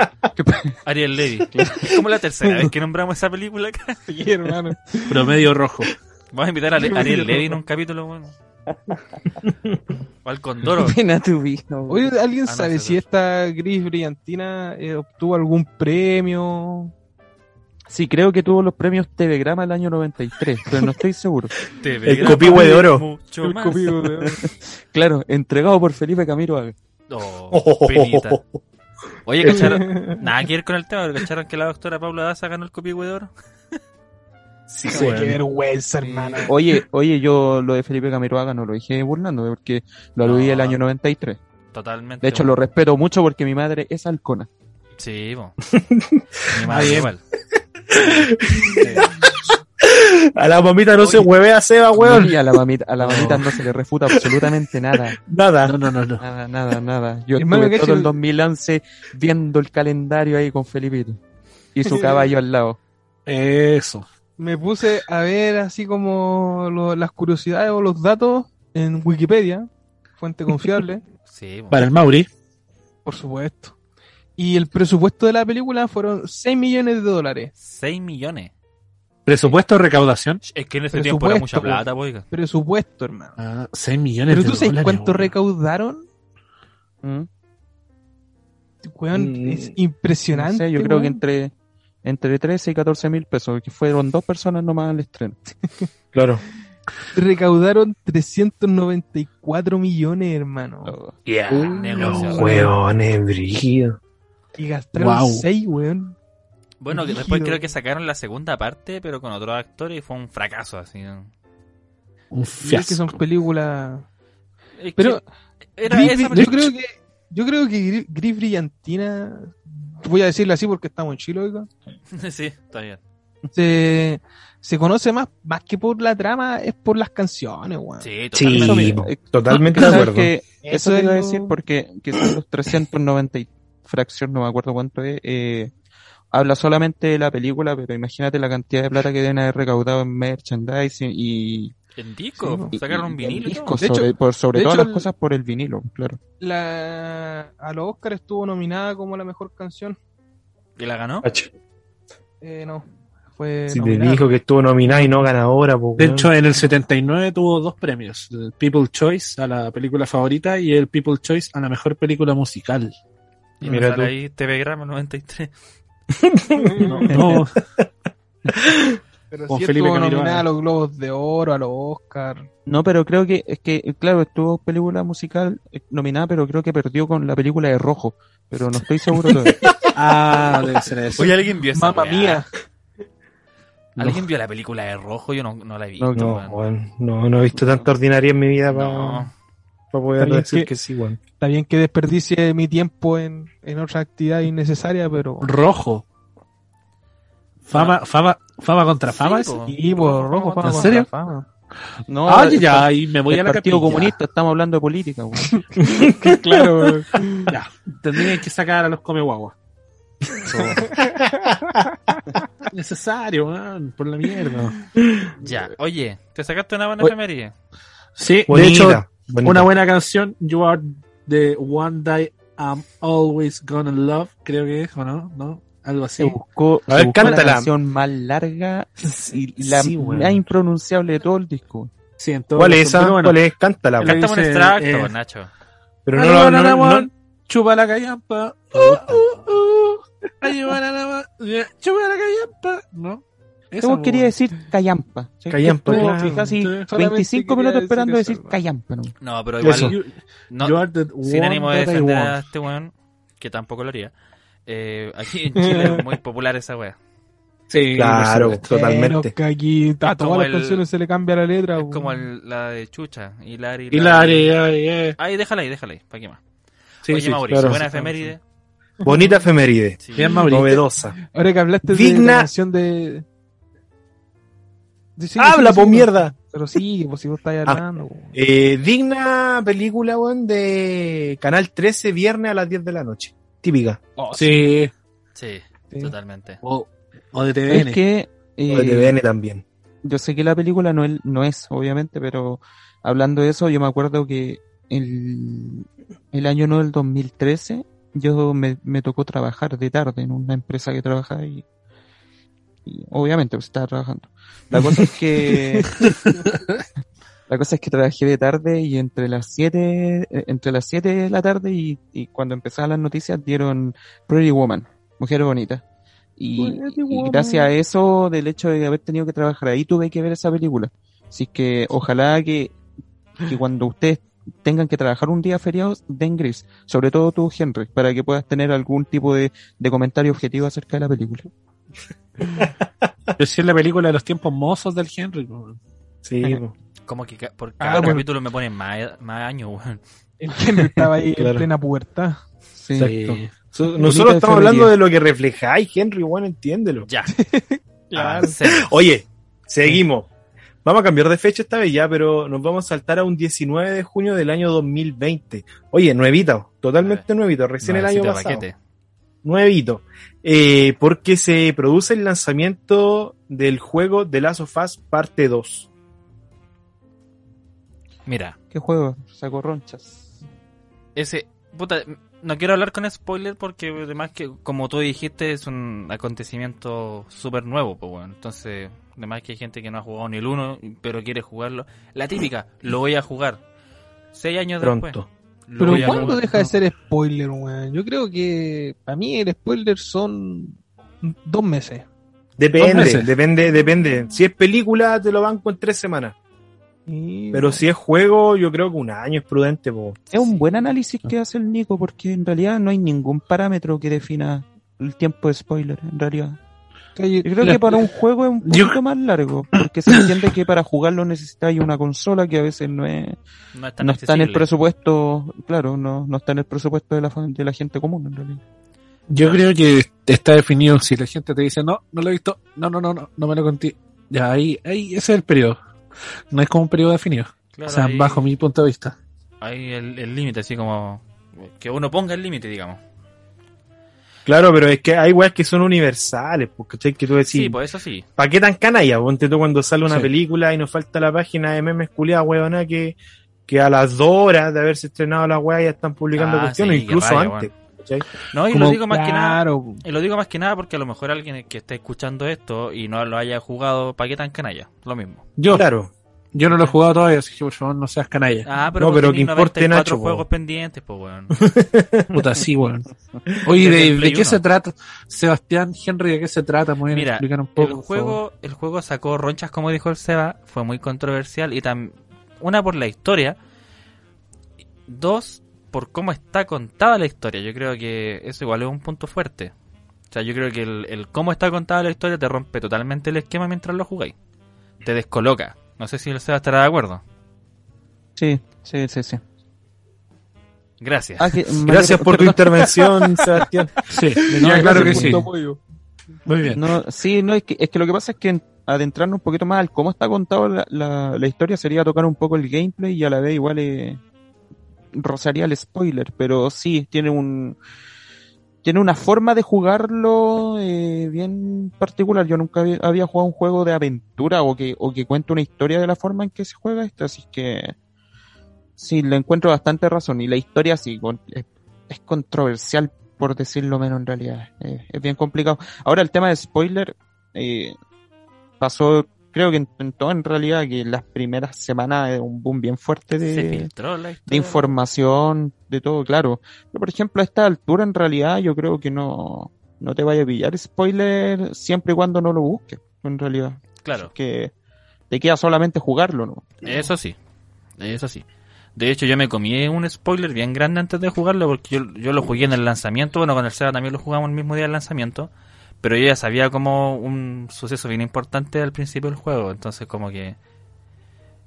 Ariel Levy. Es como la tercera vez que nombramos esa película acá. Sí, hermano. Promedio rojo. Vamos a invitar a Ariel Levy en un capítulo, bueno. O al Condoro. pena tu vida Oye, ¿alguien Ah, no, sabe si es esta gris brillantina eh, obtuvo algún premio? Sí creo que tuvo los premios TV Grama el año 93 pero no estoy seguro El copihue de oro. Mucho El más. de- claro entregado por Felipe Camilo. Oh, penita. Oye, ¿cacharon? Nada que ver con el tema, pero ¿cacharon que la doctora Paula Daza ganó el copihue de oro? Sí, Qué weón. vergüenza, hermano. Oye, oye, yo lo de Felipe Camiroaga no lo dije burlando, porque lo aludí No. el año 93. Totalmente. De hecho, lo respeto mucho porque mi madre es halcona. Sí. Mi madre igual. A la mamita no se huevea Seba, weón. Y a la mamita, a la mamita no se le refuta absolutamente nada. Nada. No, no, no, no. Nada, nada, nada. Yo estuve todo el el- 2011 viendo el calendario ahí con Felipito. Y su caballo al lado. Eso. Me puse a ver así como lo- las curiosidades o los datos en Wikipedia, fuente confiable, Sí. Para el Mauri. por supuesto. Y el presupuesto de la película fueron 6 millones de dólares. 6 millones. Presupuesto de recaudación. Es que en ese tiempo era mucha plata, po, oiga. Presupuesto, hermano. Ah, 6 millones Pero de tú sabes dólares, cuánto weón. recaudaron? ¿Mm? Weón, Mm, es No impresionante. sé, yo creo que weón. entre, entre 13 y 14 mil pesos, que fueron dos personas nomás al estreno. Claro. recaudaron 394 millones, hermano. Yeah. Negocio. Los huevones, brígido. Y gastaron Wow. 6, weón. Bueno, después creo que sacaron la segunda parte, pero con otros actores y fue un fracaso así. Un Y es que fiasco. son películas. Es Pero era esa yo creo que yo creo que Gris, Brillantina voy a decirle así porque estamos en Chile, oiga. sí, está bien. Se, se conoce más, más que por la trama, es por las canciones, weón. Sí, Sí, totalmente. totalmente de ¿Sabes acuerdo. que Eso lo- decir porque que son los 390 y fracción, no me acuerdo cuánto es, eh, habla solamente de la película, pero imagínate la cantidad de plata que deben haber recaudado en merchandising y, En disco, sacaron un vinilo. De hecho- sobre, por sobre de todas hecho, las el- cosas por el vinilo, claro. La, a los Oscar estuvo nominada como la mejor canción. ¿Y la ganó? Eh, no, fue Si te dijo que estuvo nominada y no ganadora, pues. De hecho, en el 79 tuvo dos premios: el People's Choice a la película favorita y el People's Choice a la mejor película musical. Y Mira tú. ahí TV Grama 93. No, Pero Con sí Felipe nominada a los Globos de Oro, a los Oscar. No, pero creo que, es que, claro, estuvo película musical eh, nominada, pero creo que perdió con la película de Rojo, pero no estoy seguro todavía. ah, debe ser eso. Oye, ¿alguien vio esa Mamma mía. ¿Alguien vio la película de Rojo? Yo no, no la he visto. No, No, weón, no, no he visto tanta ordinaria en mi vida para No. poder decir que- que sí, weón. Está bien que desperdicie mi tiempo en, en otra actividad innecesaria, pero... Rojo. Fama, fama, fama contra fama. Sí, po. Y por rojo, fama ¿En contra serio? fama. No, Ah, ya, y me voy a la Partido capilla. Comunista, estamos hablando de política, weón. claro. Ya, tendrían que sacar a los come guagua. Necesario, man, por la mierda. Ya, oye, ¿te sacaste una buena efeméride? Sí, de hecho, una buena canción, You Are the One That I'm Always Gonna Love, creo que es, ¿o no? ¿No? Algo Se así. buscó, A ver, se buscó la canción más larga y la Sí, weón. más impronunciable de todo el disco. Sí, en todo ¿Cuál es esa? bueno. ¿Cuál es? Cántala, weón. Cántame un extracto, eh, Nacho. Pero no, no, no, no- Chupa la callampa. Uh, uh, uh. Chupa la callampa. ¿No? Esa, Yo po. quería decir callampa. ¿sí? Callampa, Estuvo, claro. Sí. 25 quería minutos decir esperando decir ¿no? callampa. ¿no? No, pero igual, You, no, sin ánimo de defender a este weón, que tampoco lo haría. Eh, aquí en Chile es muy popular esa wea. Sí, Claro, totalmente. Que aquí a todas las el- canciones se le cambia la letra. Es como el- la de Chucha, Hilari. Hilari, Hilari, eh. Ahí, déjala ahí, déjala ahí, ¿para qué más? Sí, Oye, sí, Mauricio, claro. buena efeméride. Bonita efeméride. Sí. Bien, Mauricio. Novedosa. Ahora que hablaste de Digna- la canción de... Sí, ¡Habla, sí, po sí, mierda! Pero sí, pues si vos estáis hablando. weón. Eh, digna película, weón, de Canal 13, viernes a las 10 de la noche. Típica. Oh, Sí. Sí, Sí. totalmente. O, o de Es TVN. que eh, O de TVN también. yo sé que la película no es, no es, obviamente, pero hablando de eso, yo me acuerdo que el, el año no del 2013, yo me, me tocó trabajar de tarde en una empresa que trabajaba y, y obviamente pues, estaba trabajando. La cosa es que la cosa es que trabajé de tarde y entre las 7 eh, entre las 7 de la tarde y, y cuando empezaban las noticias dieron Pretty Woman, Mujer Bonita. Y, gracias a eso, del hecho de haber tenido que trabajar ahí, tuve que ver esa película. Así que ojalá que, que cuando ustedes tengan que trabajar un día feriado, den gris. Sobre todo tú, Henry, para que puedas tener algún tipo de, de comentario objetivo acerca de la película. Yo sí es la película de los tiempos mozos del Henry. Sí. Como que ca- por Ah, cada bueno. capítulo me ponen más, más años, weón. El Henry estaba ahí en Claro. plena pubertad. Sí. Exacto. So- Nosotros estamos hablando de lo que reflejáis, Henry, bueno, entiéndelo. Ya. Avancemos. Oye, seguimos. Vamos a cambiar de fecha esta vez ya, pero nos vamos a saltar a un 19 de junio del año 2020. Oye, nuevito, totalmente nuevito, recién el año Nuevecito pasado. paquete. Nuevito. Eh, porque se produce el lanzamiento del juego The Last of Us parte 2. Mira, ¿Qué juego? Saco ronchas. ese. Puta, no quiero hablar con spoiler porque además que, como tú dijiste, es un acontecimiento súper nuevo, pues bueno. Entonces, además que hay gente que no ha jugado ni el uno, pero quiere jugarlo. La típica, lo voy a jugar. Seis años Pronto. después. Pero ¿cuándo deja de ser spoiler, weón? Yo creo que para mí el spoiler son dos meses. Dos Depende, meses. depende, depende. Si es película, te lo banco en tres semanas. Y- Pero si es juego, yo creo que un año es prudente, po. Es un buen análisis que hace el Nico, porque en realidad no hay ningún parámetro que defina el tiempo de spoiler, en realidad. Que- Yo creo La- que para un juego es un Yo- poquito más largo, porque se entiende que para jugarlo necesitáis una consola que a veces no es, No, es tan no está en el presupuesto, claro, no, no está en el presupuesto de la, fa- de la gente común, en realidad. Yo creo que está definido si la gente te dice, no, no lo he visto, no, no, no, no, no me lo conté. Ya, ahí, ahí, ese es el periodo. No es como un periodo definido. Claro, o sea, ahí- bajo mi punto de vista. Ahí el el límite, así como. Que uno ponga el límite, digamos. Claro, pero es que hay weas que son universales, porque que tú decís, Sí, pues eso sí. ¿para qué tan canalla? Ponte tú cuando sale una Sí. película y nos falta la página de memes culiada, weona, que, que a las dos horas de haberse estrenado la wea ya están publicando Ah, cuestiones, sí, incluso antes. ¿cachai? No, y Como- lo digo más que nada. Y lo digo más que nada porque a lo mejor alguien que esté escuchando esto y no lo haya jugado, ¿para qué tan canalla? Lo mismo. Yo, Claro. Yo no lo he jugado todavía, así que por favor no seas canalla. Ah, pero No, pero que importe 94 Nacho, po. juegos pendientes, pues, weón. Puta, sí, weón. Oye, ¿de, de qué se trata? Sebastián, Henry, ¿de qué se trata? ¿Me pueden Mira, explicar un poco? el juego, el juego sacó ronchas, como dijo el Seba, fue muy controversial y tam una por la historia, dos por cómo está contada la historia. Yo creo que eso igual es un punto fuerte. O sea, yo creo que el, el cómo está contada la historia te rompe totalmente el esquema mientras lo jugáis. Te descoloca. No sé si el Seba estará de acuerdo. Sí, sí, sí, sí. Gracias. Ah, que- Gracias por tu intervención, Sebastián. Sí, No, ya, claro que sí. Muy bien. No, sí, no, es que, es que lo que pasa es que en- adentrarnos un poquito más al cómo está contado la, la, la historia sería tocar un poco el gameplay y a la vez igual eh, rozaría el spoiler, pero sí, tiene un tiene una forma de jugarlo eh, bien particular. Yo nunca había, jugado un juego de aventura o que, o que cuente una historia de la forma en que se juega esto, así que sí, le encuentro bastante razón. Y la historia sí, con- es, controversial por decirlo menos en realidad. Es bien complicado. Ahora el tema de spoiler eh, pasó, creo que en, en todo en realidad, que las primeras semanas es un boom bien fuerte de, información, de todo, claro. Pero por ejemplo, a esta altura en realidad yo creo que no, no te vaya a pillar spoiler siempre y cuando no lo busques, en realidad. Claro. Que te queda solamente jugarlo, ¿no? Eso sí, eso sí. De hecho, yo me comí un spoiler bien grande antes de jugarlo porque yo, yo lo jugué en el lanzamiento. Bueno, con el Seba también lo jugamos el mismo día del lanzamiento. Pero yo ya sabía como un suceso bien importante al principio del juego. Entonces, como que.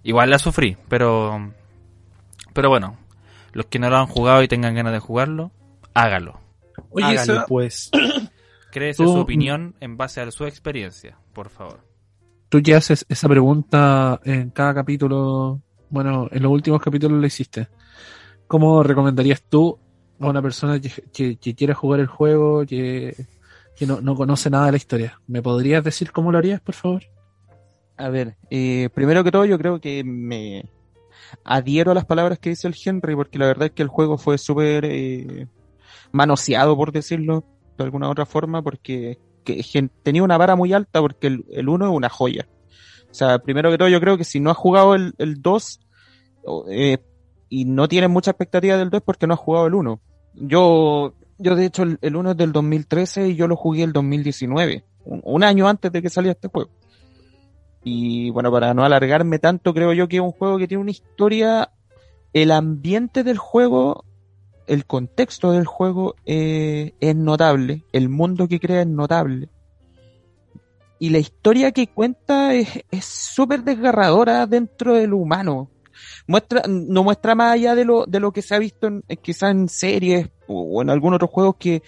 Igual la sufrí, pero. Pero bueno, los que no lo han jugado y tengan ganas de jugarlo, hágalo. Oye, Seba, pues. Créese Tú- su opinión en base a su experiencia, por favor. tú ya haces esa pregunta en cada capítulo. Bueno, en los últimos capítulos lo hiciste. ¿Cómo recomendarías tú a una persona que, que- que quiera jugar el juego, que, que no, no conoce nada de la historia? ¿Me podrías decir cómo lo harías, por favor? A ver, eh, primero que todo yo creo que me adhiero a las palabras que dice el Henry, porque la verdad es que el juego fue súper eh, manoseado, por decirlo de alguna otra forma, porque que, tenía una vara muy alta, porque el, el 1 es una joya. O sea, primero que todo yo creo que si no has jugado el, el 2 o, eh, y no tienes mucha expectativa del 2 es porque no has jugado el 1. Yo, yo de hecho el, el 1 es del 2013 y yo lo jugué el 2019, un, año antes de que saliera este juego. Y bueno, para no alargarme tanto, creo yo que es un juego que tiene una historia, el ambiente del juego, el contexto del juego eh, es notable, el mundo que crea es notable. Y la historia que cuenta es súper desgarradora dentro de lo humano. Muestra, no muestra más allá de lo, de lo que se ha visto en- quizás en series o, en algunos otros juegos que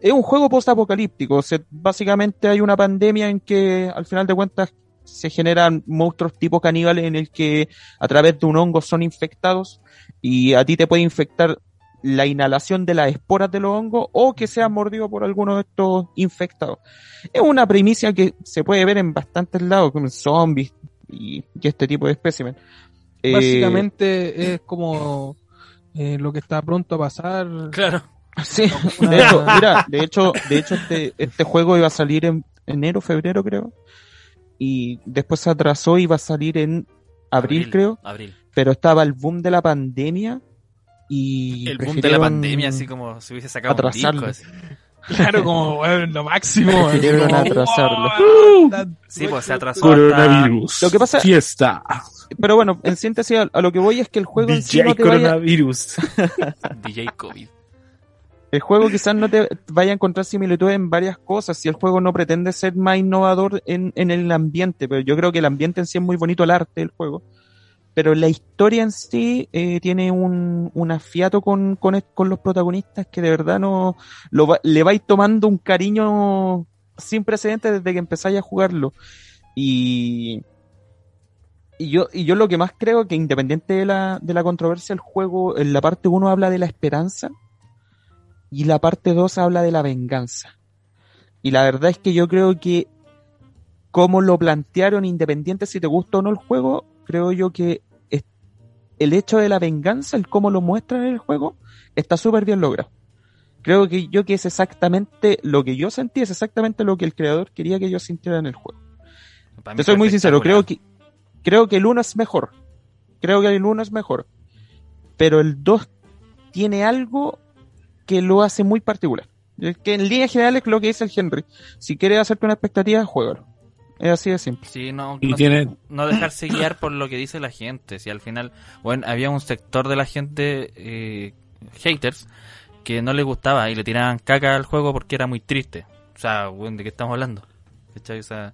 es un juego post-apocalíptico. Básicamente hay una pandemia en que al final de cuentas se generan monstruos tipo caníbales en el que a través de un hongo son infectados y a ti te puede infectar la inhalación de las esporas de los hongos o que seas mordido por alguno de estos infectados. Es una primicia que se puede ver en bastantes lados, como en zombies y, y este tipo de espécimen. Eh, Básicamente es como eh, lo que está pronto a pasar. Claro. sí, de hecho, mira, de hecho, de hecho este, este juego iba a salir en enero, febrero creo, y después se atrasó y iba a salir en abril, creo, Abril. pero estaba el boom de la pandemia y El boom de la pandemia, así como si hubiese sacado un atrasarlo. disco. así. Claro, como bueno, lo máximo. Prefirieron atrasarlo. Sí, pues se atrasó hasta Lo que pasa- Fiesta. Pero bueno, en síntesis a, a lo que voy es que el juego en sí DJ no te vaya, coronavirus. DJ COVID. el juego quizás no te vaya a encontrar similitudes en varias cosas si el juego no pretende ser más innovador en, en el ambiente, pero yo creo que el ambiente en sí es muy bonito, el arte del juego. pero la historia en sí eh, tiene un, un afiato con, con, con los protagonistas que de verdad no lo va- le vais tomando un cariño sin precedentes desde que empezáis a jugarlo. Y, y yo, y yo lo que más creo que independiente de la, de la controversia, el juego, en la parte 1 habla de la esperanza y la parte 2 habla de la venganza. Y la verdad es que yo creo que como lo plantearon, independiente si te gusta o no el juego, creo yo que es- el hecho de la venganza, el cómo lo muestran en el juego, está súper bien logrado. Creo que yo que es exactamente lo que yo sentí, es exactamente lo que el creador quería que yo sintiera en el juego. Te soy muy sincero, creo que, creo que el 1 es mejor. Creo que el 1 es mejor. Pero el 2 tiene algo que lo hace muy particular. Es que en líneas generales lo que dice el Henry. Si quieres hacerte una expectativa, juégalo. Es así de simple. Sí, no, Y no, tiene- no dejarse guiar por lo que dice la gente. Si al final, bueno, había un sector de la gente, eh, haters, que no le gustaba y le tiraban caca al juego porque era muy triste. O sea, bueno, ¿de qué estamos hablando? O sea,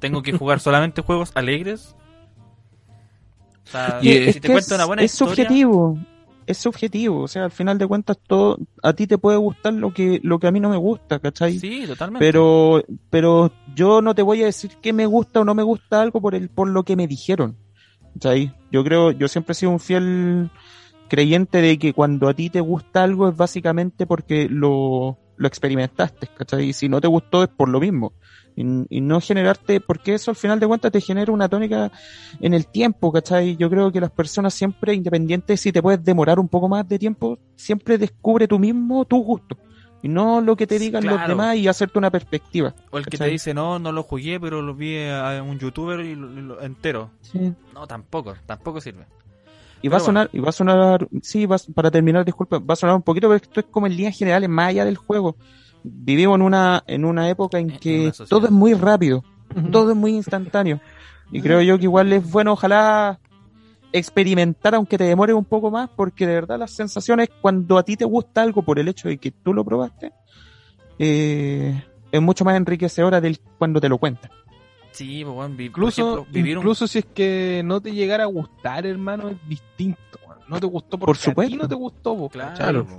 tengo que jugar solamente juegos alegres. O sea, Y si es te que cuento es, una buena es historia, subjetivo. Es subjetivo. O sea, al final de cuentas, todo, a ti te puede gustar lo que, lo que a mí no me gusta, ¿cachai? Sí, totalmente. pero pero yo no te voy a decir que me gusta o no me gusta algo por el por lo que me dijeron ¿cachai? yo creo yo siempre he sido un fiel creyente de que cuando a ti te gusta algo es básicamente porque lo lo experimentaste ¿cachai? y si no te gustó es por lo mismo y, y no generarte porque eso al final de cuentas te genera una tónica en el tiempo ¿cachai? yo creo que las personas siempre independientes si te puedes demorar un poco más de tiempo siempre descubre tú mismo tus gustos y no lo que te digan los demás y hacerte una perspectiva. o el que te dice, no, no lo jugué, pero lo vi a un youtuber y lo, lo- entero. No, tampoco, tampoco sirve. Y va a sonar, y va a sonar, sí, va, para terminar, disculpa, va a sonar un poquito, pero esto es como en líneas generales, más allá del juego. Vivimos en una, en una época en En que todo es muy rápido, todo es muy instantáneo. Y creo yo que igual es bueno, ojalá experimentar, aunque te demore un poco más, porque de verdad las sensaciones, cuando a ti te gusta algo por el hecho de que tú lo probaste, eh, es mucho más enriquecedora del cuando te lo cuentan. Sí, pues, bueno, vi- Incluso, ejemplo, vivir un- incluso si es que no te llegara a gustar, hermano, es distinto. No te gustó porque Por a ti supuesto. no te gustó, Claro, pues.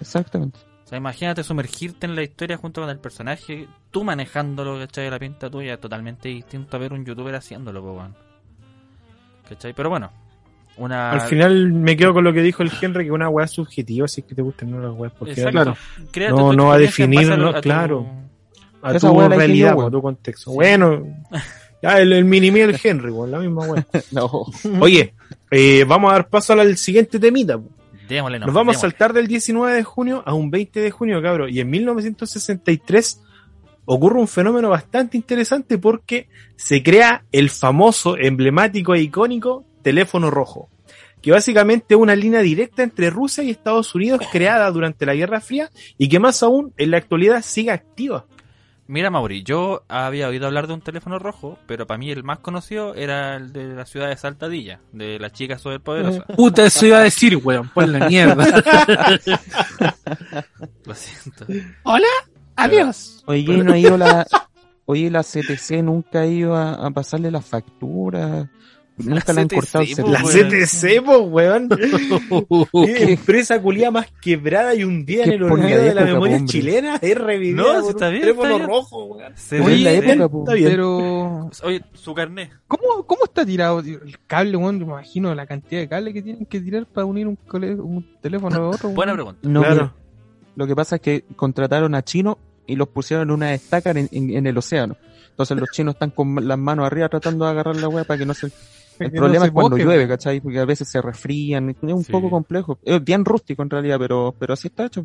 Exactamente. O sea, imagínate sumergirte en la historia junto con el personaje, tú manejándolo, ¿cachai? La pinta tuya es totalmente distinto a ver un youtuber haciéndolo, weón. ¿Cachai? Pero bueno, una... Al final me quedo con lo que dijo el Henry, que una weá subjetiva, si es que te gustan o no las weas, porque Exacto. Claro. No, no va a definir, a no, a tu- claro. a Esa tu realidad, yo, po, a tu contexto. Sí. Bueno, ya el, el mini el Henry, weón, la misma weá. No. Oye, eh, vamos a dar paso al siguiente temita. po. Démosle Nos vamos a saltar del 19 de junio a un 20 de junio, cabrón. Y en 1963 ocurre un fenómeno bastante interesante porque se crea el famoso, emblemático e icónico teléfono rojo. Que básicamente es una línea directa entre Rusia y Estados Unidos creada durante la Guerra Fría y que más aún en la actualidad sigue activa. Mira, Mauri, yo había oído hablar de un teléfono rojo, pero para mí el más conocido era el de la ciudad de Saltadilla, de las chicas superpoderosas. Puta, eso iba a decir, weón, por la mierda. Lo siento. Hola, adiós. Oye, no ha ido la, oye, la CTC nunca ha ido a, a pasarle la factura. Nunca le han cortado La. CTC, po, weón. Qué empresa culia más quebrada y un día en el olvido de de la memoria hombre. chilena es revivida No, si por está un bien, teléfono está bien. rojo, weón. Se Oye, ve- la época, po. está bien. Pero, Oye, su carnet. ¿cómo, ¿cómo está tirado el cable, weón? Yo me imagino la cantidad de cables que tienen que tirar para unir un, cole- un teléfono a otro. Buena pregunta. No, Claro. lo que pasa es que contrataron a chinos y los pusieron en una estaca en, en- en el océano. Entonces los chinos están con las manos arriba tratando de agarrar la weá para que no se... El problema es cuando llueve. ¿cachai? Porque a veces se resfrían, es un Sí. poco complejo. Es bien rústico en realidad, pero, pero así está hecho.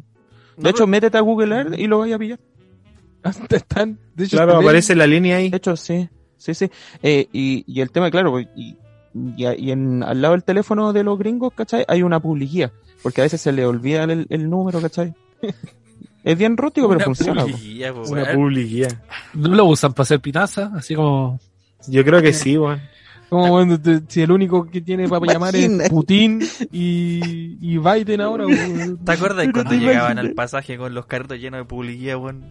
De No, hecho, métete a Google Earth y lo vais a pillar. Están, de hecho, Claro, aparece la línea ahí. De hecho, sí, sí, sí. Eh, y, y el tema, claro, pues, y, y, y en, al lado del teléfono de los gringos, ¿cachai? Hay una publicidad, porque a veces se le olvida el, el número, ¿cachai? es bien rústico, pero una funciona. po. publicidad, po, Una publicidad. ¿No lo usan para hacer pinaza? Así como... Yo creo que sí, weón. Como cuando te- si el único que tiene para llamar es Putin y, y Biden ahora, weón. ¿Te acuerdas cuando te llegaban imaginas. al pasaje con los carritos llenos de publicidad, weón?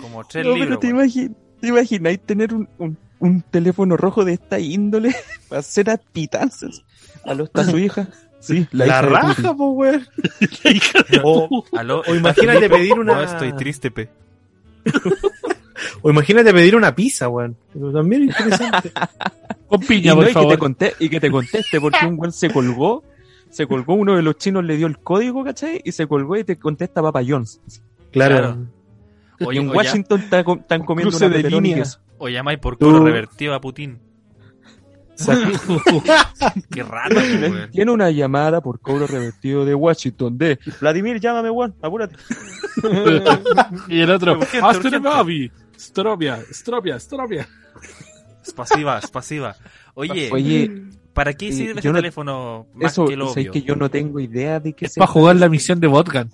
Como tres No, libros. pero te te imagináis tener un, un un teléfono rojo de esta índole para hacer a pitanzas. A lo está su hija. Sí, La, raja, pues, weón. La hija de O, tu- Aló, o imagínate pedir una. No, estoy triste, pe. O imagínate pedir una pizza, weón. Pero también es interesante. Con Y, piña, no, por y que te favor. conte- y que te conteste porque un weón se colgó. Se colgó, uno de los chinos le dio el código, ¿cachai? Y se colgó y te contesta Papa John's. Claro. Claro. y Oye, en Washington están comiendo Cruce una de y línea. o llamáis por culo revertido a Putin. Exacto. Qué raro. Tiene una llamada por cobro revertido de Washington de Vladimir, llámame, weón, apúrate. y el otro, Urgente, hazte urgente. Gaby. Stropia, stropia, stropia. Es pasiva, es pasiva. Oye, Oye, ¿para qué sirve ese no- teléfono más eso, que lo sé obvio? que yo no tengo idea de qué Es para jugar la misión de Botgan.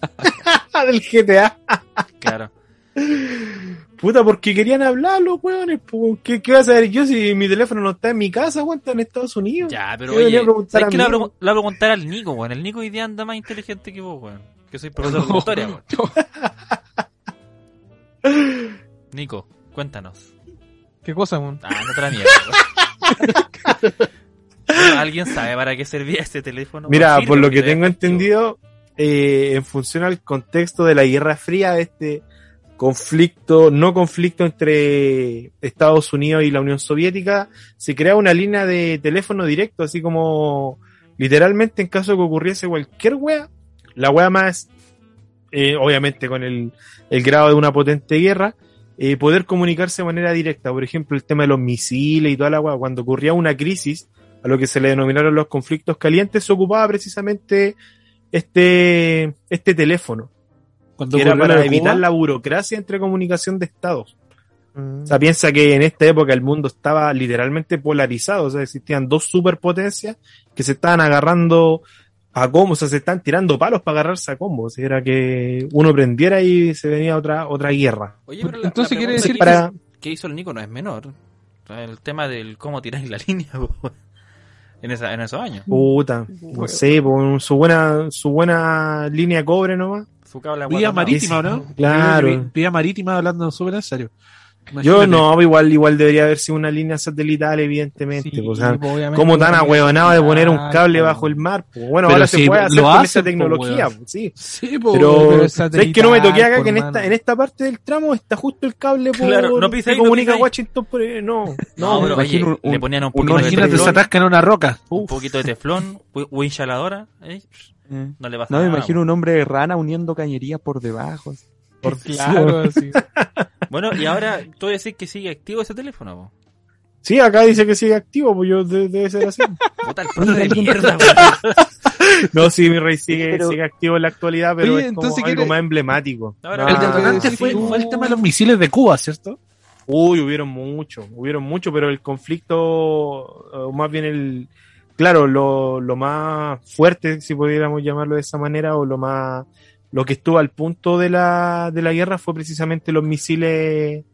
Del GTA. Claro. Puta, porque querían hablar los weones. ¿Qué, ¿Qué vas a saber yo si mi teléfono no está en mi casa, weón? Está en Estados Unidos. Ya, pero oye, a preguntar ¿sabes a qué le voy a preguntar al Nico, weón? El Nico hoy día anda más inteligente que vos, weón. Que soy profesor de historia, weón. Nico, cuéntanos. ¿Qué cosa? Ah, no te la mierda, ¿Alguien sabe para qué servía este teléfono? Mira, por lo que tengo entendido, eh, en función al contexto de la Guerra Fría, de este conflicto, no conflicto entre Estados Unidos y la Unión Soviética, se crea una línea de teléfono directo, así como literalmente en caso de que ocurriese cualquier wea, la wea más, eh, obviamente con el, el grado de una potente guerra, eh, poder comunicarse de manera directa. Por ejemplo, el tema de los misiles y toda la wea, cuando ocurría una crisis, a lo que se le denominaron los conflictos calientes, se ocupaba precisamente este, este teléfono, Cuando que era para evitar Cuba, la burocracia entre comunicación de estados. Mm. O sea, piensa que en esta época el mundo estaba literalmente polarizado, o sea, existían dos superpotencias que se estaban agarrando a combos, o sea, se están tirando palos para agarrarse a combos. Era que uno prendiera y se venía otra, otra guerra. Oye, pero la- Entonces la quiere decir que- Para, que hizo el Nico no es menor. El tema del cómo tiráis la línea. En, esa, en esos años. puta, no sé, su buena, su buena línea de cobre nomás. Su vía marítima, ¿no? Claro. Vía marítima hablando súper en serio. Yo no, igual, igual debería haber sido una línea satelital, evidentemente. Sí, pues, o sea, pues, obviamente ¿Cómo tan no ahueonado de poner un cable pues. bajo el mar? Pues, bueno, Pero ahora si se puede hacer lo con esa pues, tecnología, pues, sí. Sí, po, Pero, pero es ¿sabes que no me toqué acá que en esta, en esta parte del tramo está justo el cable por, Claro, no pisa ahí, que no comunica pisa ahí. Washington por no, No, no, pero imagino oye, un- le ponían un un- poquito de Imagínate, se teflón, atascan en una roca. un poquito de teflón, instaladora, ¿eh? Eh. no le pasa No, me imagino un hombre de rana uniendo cañerías por debajo. por Claro, así. Bueno, y ahora tú decís que sigue activo ese teléfono, po. Sí, acá dice que sigue activo, pues yo de- debe ser así. Puta el profe de mierda, no, sí, mi rey sigue, Pero- sigue activo en la actualidad, pero Oye, es como entonces algo quiere- más emblemático. Ahora, Ah, El te detonante fue, fue el tema de los misiles de Cuba, ¿cierto? Uy, hubieron mucho, hubieron mucho, pero el conflicto, o más bien el, claro, lo, lo más fuerte, si pudiéramos llamarlo de esa manera, o lo más, lo que estuvo al punto de la, de la guerra fue precisamente los misiles,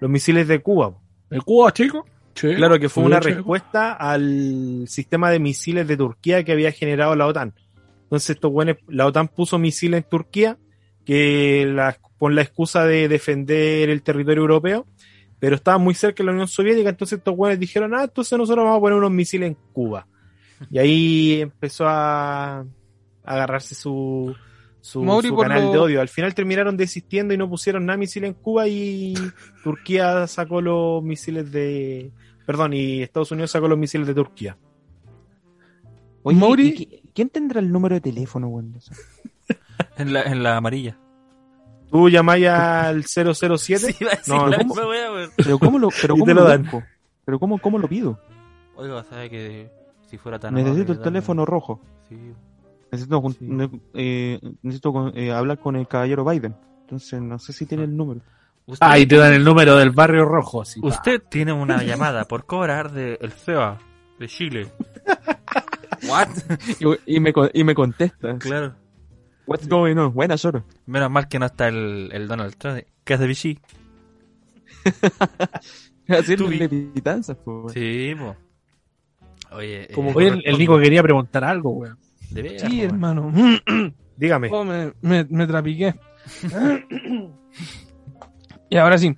los misiles de Cuba. ¿De Cuba, chico? Sí. Claro que fue una chico. respuesta al sistema de misiles de Turquía que había generado la OTAN. Entonces estos buenos, la OTAN puso misiles en Turquía que la, con la excusa de defender el territorio europeo, pero estaban muy cerca de la Unión Soviética, entonces estos buenos dijeron, ah, entonces nosotros vamos a poner unos misiles en Cuba. Y ahí empezó a, a agarrarse su, su, Mauri, su por canal lo- de odio. Al final terminaron desistiendo y no pusieron nada misiles en Cuba y Turquía sacó los misiles de... Perdón, y Estados Unidos sacó los misiles de Turquía. Oye, Mauri- ¿y qui- ¿quién tendrá el número de teléfono, eso? En la, en la amarilla. Tú llamáis al 007 Sí, iba a decir No, la ¿cómo? wea. Pero cómo lo, pero cómo te lo, lo dan. Pero cómo, cómo lo pido? Oiga, ¿sabe que si fuera tan Necesito amable, el dame- teléfono rojo. Sí. Necesito, Sí. eh, necesito eh, hablar con el caballero Biden. Entonces no sé si tiene el número. Usted, Ah, y te dan el número del barrio rojo. Así, pa. usted tiene una llamada por cobrar de el CEA de Chile. What? Y, y me, y me contesta. claro. What's going on? Buenas horas. Menos mal que no está el, el Donald Trump. ¿Qué hace Vichy? Hacerle pitanzas, po, weón. Sí, po. Oye, Como- eh, Oye, el, el Nico quería preguntar algo, weón. De veras, Sí, hermano. Dígame. Oh, me, me, me trapiqué. y ahora sí.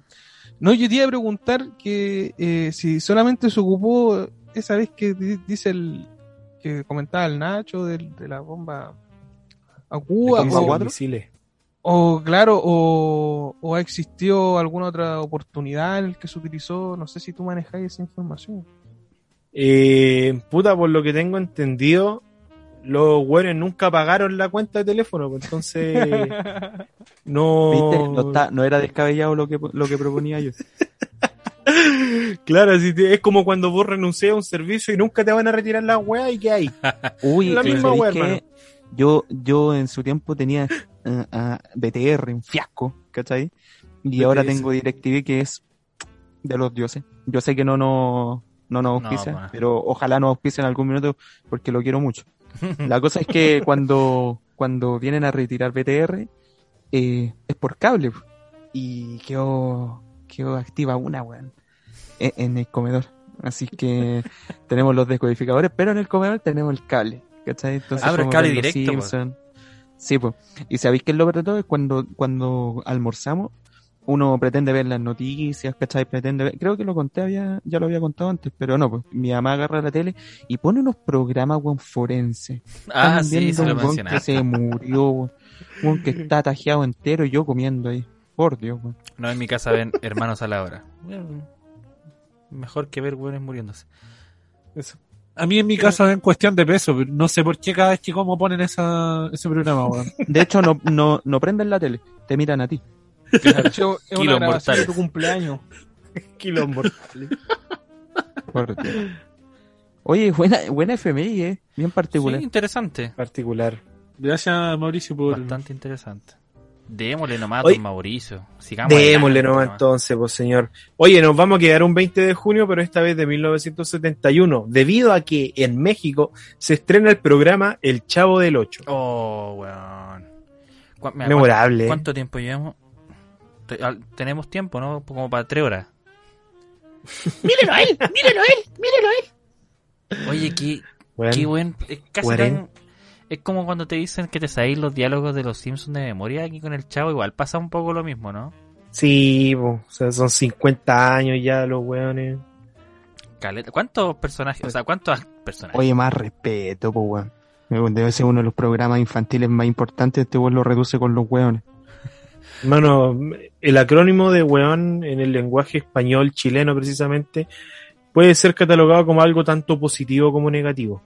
No, yo te iba a preguntar que eh, si solamente se ocupó esa vez que di- dice el que comentaba el Nacho del- de, la bomba a Cuba ¿Bomba o, o, claro o, o ha existido alguna otra oportunidad en el que se utilizó, no sé si tú manejáis esa información. Eh, puta, por lo que tengo entendido, los güeyes nunca pagaron la cuenta de teléfono, pues, entonces no. ¿Viste? No, está- no era descabellado lo que, lo que proponía yo. Claro, así te- es como cuando vos renuncias a un servicio y nunca te van a retirar la weá y qué hay. Uy, La ¿sabéis misma wea, hermano. Yo, yo en su tiempo tenía eh, a BTR, un fiasco, ¿cachai? Y ahora tengo DirecTV que es de los dioses. Yo sé que no, no, no nos No, auspicia, pues. pero ojalá nos auspicie en algún minuto porque lo quiero mucho. La cosa es que cuando, cuando vienen a retirar BTR, eh, es por cable. Y quedó, quedó activa una, weón, en, en el comedor. Así que tenemos los descodificadores, pero en el comedor tenemos el cable. ¿Cachai? Entonces Ah, pero el cable directo. Sí, pues. Y sabéis que lo peor de todo es cuando, cuando almorzamos, uno pretende ver las noticias, ¿cachai? Pretende ver, creo que lo conté, había, ya lo había contado antes, pero no, pues mi mamá agarra la tele y pone unos programas, weón, forense. Ah, sí, se lo un weón que se murió, weón, weón que está tajeado entero y yo comiendo ahí. Por Dios, weón. No, en mi casa ven hermanos a la hora. Mejor que ver hueones muriéndose. A mí en mi casa ven cuestión de peso, no sé por qué cada vez que como ponen esa, ese programa, weón. De hecho, no, no, no prenden la tele, te miran a ti. Hecho, es una Kilos grabación mortales. de tu cumpleaños. Kilos mortales. Oye, buena, buena FMI, eh. Bien particular. Sí, interesante. Particular. Gracias, Mauricio, por... Bastante interesante. Démosle nomás a don Mauricio. Sigamos Démosle adelante, nomás nomás. entonces, pues señor. Oye, nos vamos a quedar un 20 de junio, pero esta vez de 1971, debido a que en México se estrena el programa El Chavo del Ocho. Oh, weón. ¿Cu- mira, Memorable. ¿Cuánto tiempo llevamos? Te- al- Tenemos tiempo, ¿no? Como para tres horas. Mírelo a él, mírelo a él, mírelo a él. Oye, qué, Bueno, qué buen. Es casi tan. Es como cuando te dicen que te sabéis los diálogos de los Simpsons de memoria aquí con el chavo. Igual pasa un poco lo mismo, ¿no? Sí, po, o sea, son 50 años ya los weones. Caleta. ¿Cuántos personajes? O sea, ¿cuántos personajes? Oye, más respeto, pues. Weón, Debe ser uno de los programas infantiles más importantes. Este weón lo reduce con los weones. Mano, el acrónimo de weón en el lenguaje español chileno precisamente puede ser catalogado como algo tanto positivo como negativo.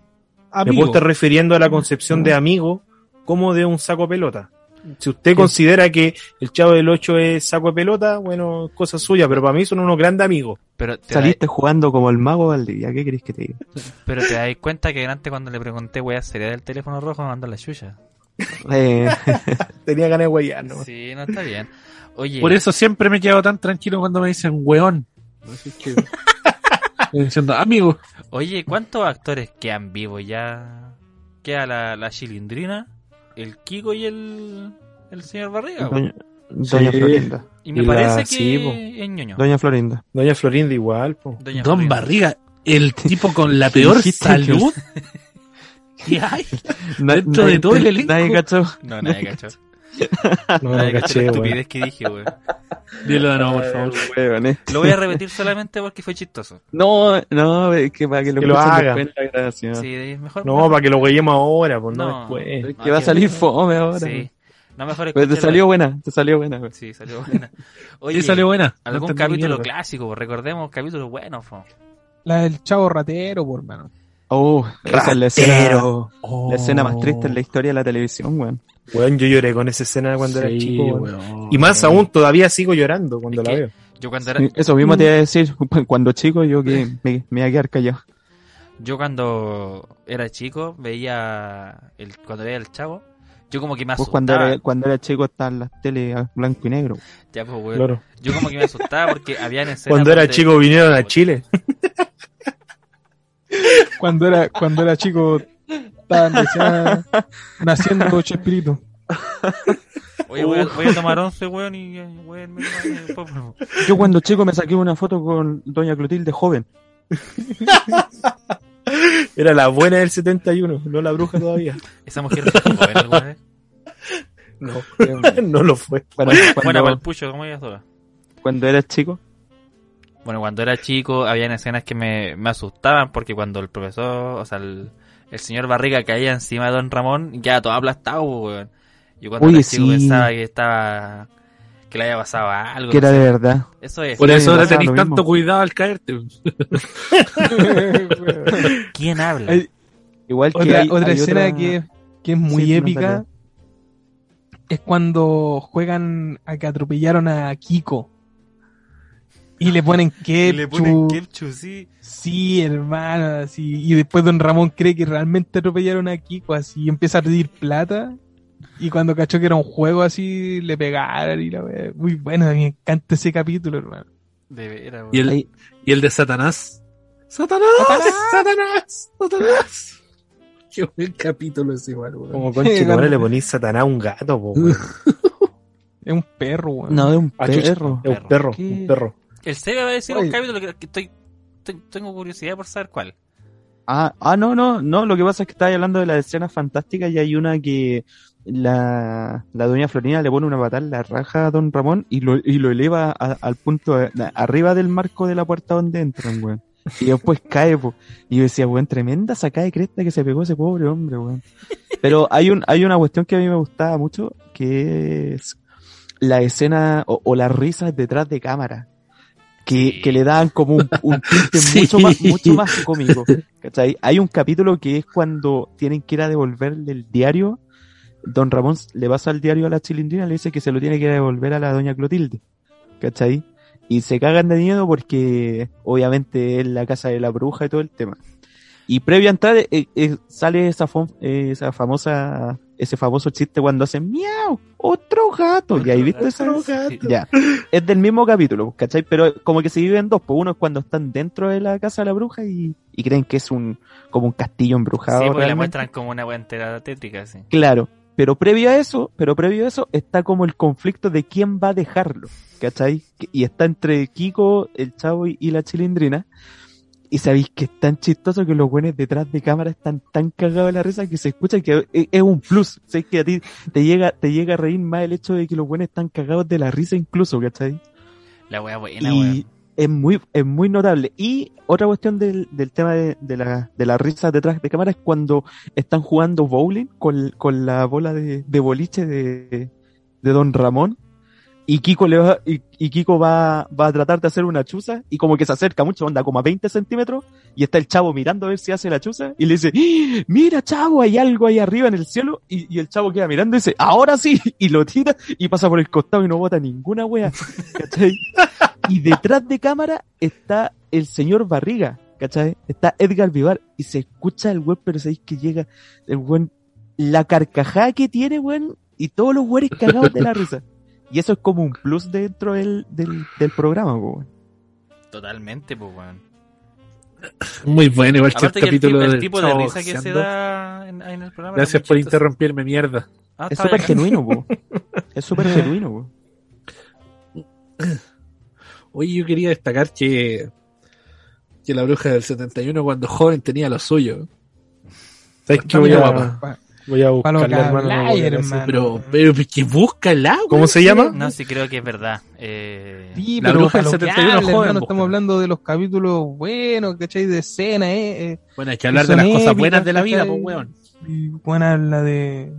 Me puedo estar refiriendo a la concepción de amigo como de un saco de pelota. Si usted considera que el chavo del 8 es saco de pelota, bueno, cosa suya, pero para mí son unos grandes amigos. Pero te, Saliste jugando como el mago Valdivia. ¿Qué querés que te diga? pero te das cuenta que antes cuando le pregunté, weá, ¿sería del teléfono rojo? Me mandó la chucha. Eh, Tenía ganas de huellar, ¿no? Sí, no está bien. Oye, Por eso siempre me quedo tan tranquilo cuando me dicen weón. Así que... Estoy diciendo, amigo. oye, ¿cuántos actores quedan vivos ya? Queda la, la chilindrina, el Kiko y el, el señor Barriga. doña, doña Sí. Florinda. Y me y la- parece que sí, es ñoño. Doña Florinda. Doña Florinda igual, po. Doña Don Florinda. Barriga, el tipo con la peor salud que hay. Na- Dentro de todo el elenco. Nadie cachó. No, nadie cachó. No, cachó caché, estupidez que dije, weón. Dilo de nuevo, por favor. Weón, eh. Lo voy a repetir solamente porque fue chistoso. No, no, es que para que lo Que lo haga. la grabación. Sí, mejor. No, para que lo huellemos ahora, pues no, No. después. Es No, que va a salir fome ahora. Sí. No, mejor Pero te salió buena, te salió buena. weón. Sí, salió buena. Oye, Sí, salió buena. Algún capítulo clásico, pues, recordemos capítulos buenos, po. La del chavo ratero, por hermano. Oh, esa es la escena, Ratero. Oh. la escena más triste en la historia de la televisión, weón. Weón, yo lloré con esa escena cuando era chico, weón. weón. Y más aún, todavía sigo llorando cuando Es la veo. Yo cuando era, Sí, Eso mismo te iba a decir, cuando chico yo que me, me iba a quedar callado. yo cuando era chico veía el cuando veía el chavo, yo como que me Pues asustaba. cuando era, cuando era chico estaban las tele a blanco y negro. Ya, pues, weón. Claro. Yo como que me asustaba porque habían escenas Cuando era donde- chico vinieron a Chile. Cuando era, cuando era chico, estaban recién naciendo Chespirito. Oye, voy a, voy a tomar once, weón, y eh, weón, me y después, pues, Yo cuando chico me saqué una foto con doña Clotilde joven. Era la buena del 71, no la bruja todavía. Esa mujer fue joven alguna vez. No, no lo fue. Bueno, Buena cuando, para el pucho, como ella sola. cuando era chico, Bueno, cuando era chico habían escenas que me, me asustaban porque cuando el profesor, o sea, el, el señor Barriga caía encima de Don Ramón, ya todo aplastado, weón. Yo cuando chico sí. pensaba que estaba, que le había pasado algo. Que era no de verdad. Eso es. Por Sí, eso pasaba tenéis tanto mismo. cuidado al caerte. ¿Quién habla? Hay- Igual que Otra, hay- otra hay escena otra- que, que es muy Sí, épica es cuando juegan a que atropellaron a Kiko. Y le ponen Y ketchup. le ponen ketchup, sí. Sí, hermano, así. Y después Don Ramón cree que realmente atropellaron a Kiko, así. Y empieza a pedir plata. Y cuando cachó que era un juego así, le pegaron y la wea. Muy bueno, a mí me encanta ese capítulo, hermano. De veras, Y el, y el de Satanás. ¡Satanás! ¡Satanás! ¡Satanás! Qué buen capítulo es igual, weón. Como conche, madre le ponís satanás a un gato, po, weón. Es un perro, weón. No, de un Ah, perro. Es un perro, un perro. El Seba va a decir un Oye. capítulo que, estoy, te- tengo curiosidad por saber cuál. Ah, ah, no, no, no, lo que pasa es que estabas hablando de las escenas fantásticas y hay una que la, la doña Florina le pone una patada en la raja a don Ramón y lo, y lo eleva a- al punto de- arriba del marco de la puerta donde entran, weón. Y después cae, po. Y yo decía, weón, tremenda sacada de cresta que se pegó ese pobre hombre, weón. Pero hay un, hay una cuestión que a mí me gustaba mucho, que es la escena o, o las risas detrás de cámara. Que, que le dan como un, un tinte Sí. mucho más, mucho más cómico. ¿Cachai? Hay un capítulo que es cuando tienen que ir a devolverle el diario. Don Ramón le pasa el diario a la chilindrina y le dice que se lo tiene que ir a devolver a la doña Clotilde. ¿Cachai? Y se cagan de miedo porque obviamente es la casa de la bruja y todo el tema. Y previo a entrar eh, eh, sale esa, eh, esa famosa, ese famoso chiste cuando hacen miau, otro gato. ¿Y ahí viste esa? Ya. Es del mismo capítulo, ¿cachai? Pero como que se viven dos, pues uno es cuando están dentro de la casa de la bruja y, y creen que es un, como un castillo embrujado. Sí, porque la realmente. muestran como una buena entera tétrica, sí. Claro, pero previo a eso, pero previo a eso está como el conflicto de quién va a dejarlo, ¿cachai? Que- Y está entre Kiko, el chavo y, y la chilindrina. Y sabéis que es tan chistoso que los buenos detrás de cámara están tan cagados de la risa que se escucha que es, es un plus. Sabéis que a ti te llega, te llega a reír más el hecho de que los buenos están cagados de la risa incluso, ¿cachai? La wea buena, y es muy, es muy notable. Y otra cuestión del, del tema de, de la, de la risa detrás de cámara es cuando están jugando bowling con, con la bola de, de boliche de, de Don Ramón. Y Kiko le va, y, y Kiko va, va a tratar de hacer una chuza y como que se acerca mucho, onda como a 20 centímetros y está el chavo mirando a ver si hace la chuza y le dice, ¡Ah! mira chavo, hay algo ahí arriba en el cielo y, el chavo queda mirando y dice, ahora sí, y lo tira y pasa por el costado y no bota ninguna wea, ¿cachai? Y detrás de cámara está el señor Barriga, ¿cachai? Está Edgar Vivar y se escucha el weón, pero sabéis que llega el weón, la carcajada que tiene, weón, y todos los weones cagados de la risa. Y eso es como un plus dentro del, del, del programa, po, weón. Totalmente, pues, weón. Muy bueno, igual que el Aparte que el, capítulo tipo- el del tipo de risa que se da en, en el programa. Gracias por interrumpirme, mierda. Ah, Es súper genuino, po. Es súper genuino, po. Oye, yo quería destacar que, que la bruja del 71 cuando joven tenía lo suyo. ¿Sabes qué? Voy muy a, guapa. Voy a buscarle, que hermano. no habláis, voy a decir. hermano. Pero, pero que busca el agua. ¿Cómo se llama? No, sí creo que es verdad. Eh, Sí, La pero bruja del lo que 71 habla, joven, hermano, estamos hablando de los capítulos buenos, ¿cachai? De escena, eh. eh. Bueno, hay que hablar de las cosas buenas de la vida, pues, weón. Y bueno, habla de...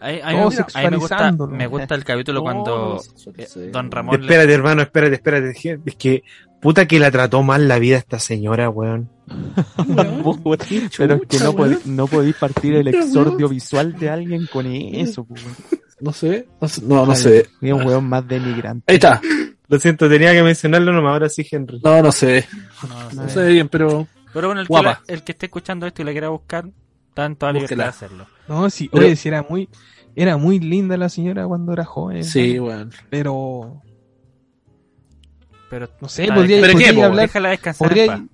a, Todo me- a mí me gusta, me gusta el capítulo cuando eh, Don Ramón le- Espérate, hermano, espérate, espérate. Es que, puta que la trató mal la vida esta señora, weón. Pero es que no, podí- no podéis partir el exordio visual de alguien con eso, po, weón. No sé, no sé, no, no sé. Es un weón más denigrante. Ahí está. Lo siento, tenía que mencionarlo nomás, ahora sí, Henry. No, no sé. no sé. No sé bien, pero Pero bueno, el que, la- el que esté escuchando esto y la quiera buscar, en toda libertad de hacerlo. No, sí, Pero- oye, sí, era muy... Era muy linda la señora cuando era joven. sí, weón. Pero... Pero No sé, podría. ¿Pero podría po? hablar... déjala descansar. Podría,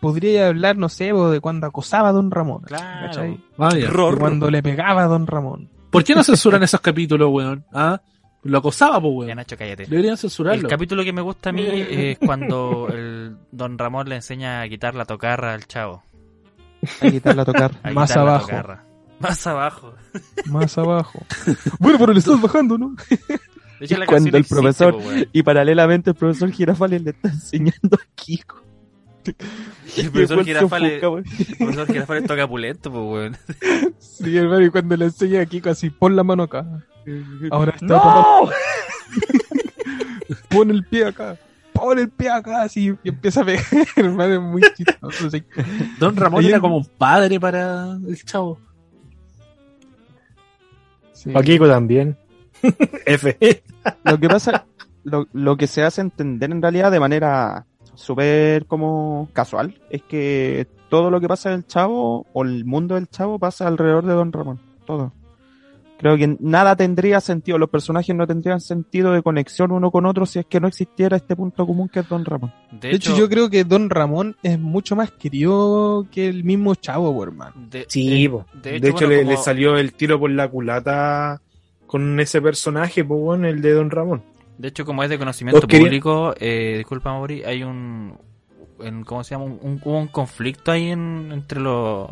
podría hablar, no sé, de cuando acosaba a Don Ramón. Claro. ya. De cuando le pegaba a Don Ramón. ¿Por qué no censuran esos capítulos, weón? ¿Ah? Lo acosaba, pues, Ya, weón. Nacho, cállate. Deberían El censurarlo. capítulo que me gusta a mí es cuando el Don Ramón le enseña a quitar la tocarra al chavo. Hay que quitarla a tocar. A Más abajo. tocarra. Más abajo. Más abajo. bueno, pero le estás bajando, ¿no? De hecho, Y la cuando el existe, profesor-. Y paralelamente el profesor Girafales le está enseñando a Kiko. Y profesor Girafales, el profesor Girafales toca pulento, pues, weón. Sí, hermano, y cuando le enseña a Kiko así, pon la mano acá. Ahora está ¡No! pon el pie acá. Pon el pie acá, así, y empieza a pegar, hermano, es muy chistoso. así. Don Ramón Ayer- era como un padre para el chavo. Sí. Kiko también. F. Lo que pasa, lo, lo que se hace entender en realidad de manera súper como casual es que todo lo que pasa del chavo o el mundo del chavo pasa alrededor de Don Ramón. Todo. Creo que nada tendría sentido, los personajes no tendrían sentido de conexión uno con otro si es que no existiera este punto común que es Don Ramón. De, De hecho, yo creo que Don Ramón es mucho más querido que el mismo chavo, hermano. de- Sí, de- hecho, hecho, bueno, le, como- le salió el tiro por la culata con ese personaje, pues bueno, el de Don Ramón. De hecho, como es de conocimiento público, eh, disculpa, Mauri, hay un, en- ¿cómo se llama? Un, un- hubo un conflicto ahí en- entre los,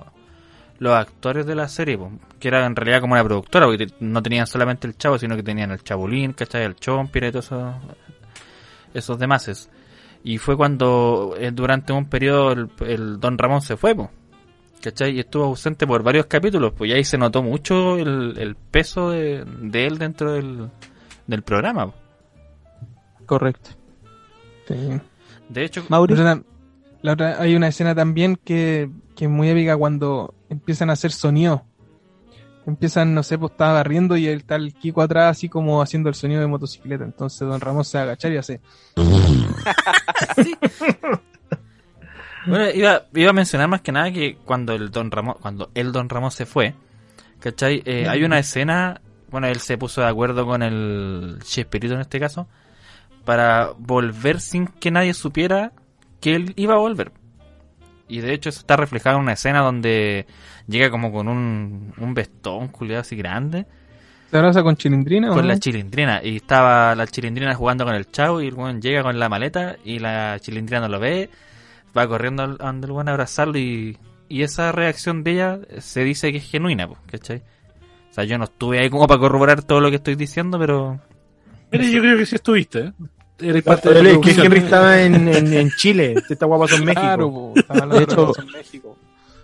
los actores de la serie, que era en realidad como una productora, porque no tenían solamente el Chavo, sino que tenían el Chabulín, ¿cachai? El Chompira y todos esos, esos demases. Y fue cuando eh, durante un periodo el, el Don Ramón se fue, po, ¿cachai? Y estuvo ausente por varios capítulos, pues y ahí se notó mucho el, el peso de, de él dentro del, del programa. po. Correcto. Sí. De hecho, Mauri, La otra- la otra- hay una escena también que, que es muy épica cuando empiezan a hacer sonido. Empiezan, no sé, pues estaba barriendo y el tal Kiko atrás así como haciendo el sonido de motocicleta. Entonces Don Ramón se va a agachar y hace... Bueno, iba, iba a mencionar más que nada que cuando el Don Ramón, cuando el Don Ramón se fue, ¿cachai? Eh, hay una escena, bueno, él se puso de acuerdo con el Chespirito en este caso, para volver sin que nadie supiera que él iba a volver. Y de hecho eso está reflejado en una escena donde llega como con un, un vestón culiado así grande, ¿Se abraza con chilindrina o con no? la chilindrina. Y estaba la chilindrina jugando con el chavo y el weón llega con la maleta y la chilindrina no lo ve. Va corriendo al- donde el weón a abrazarlo y, y esa reacción de ella se dice que es genuina, po, ¿cachai? O sea, yo no estuve ahí como para corroborar todo lo que estoy diciendo, pero... Mira, yo creo que sí estuviste, ¿eh? Eres parte de la que. Henry estaba en, en, en Chile, esta guapa en México. Claro, De hecho- en México.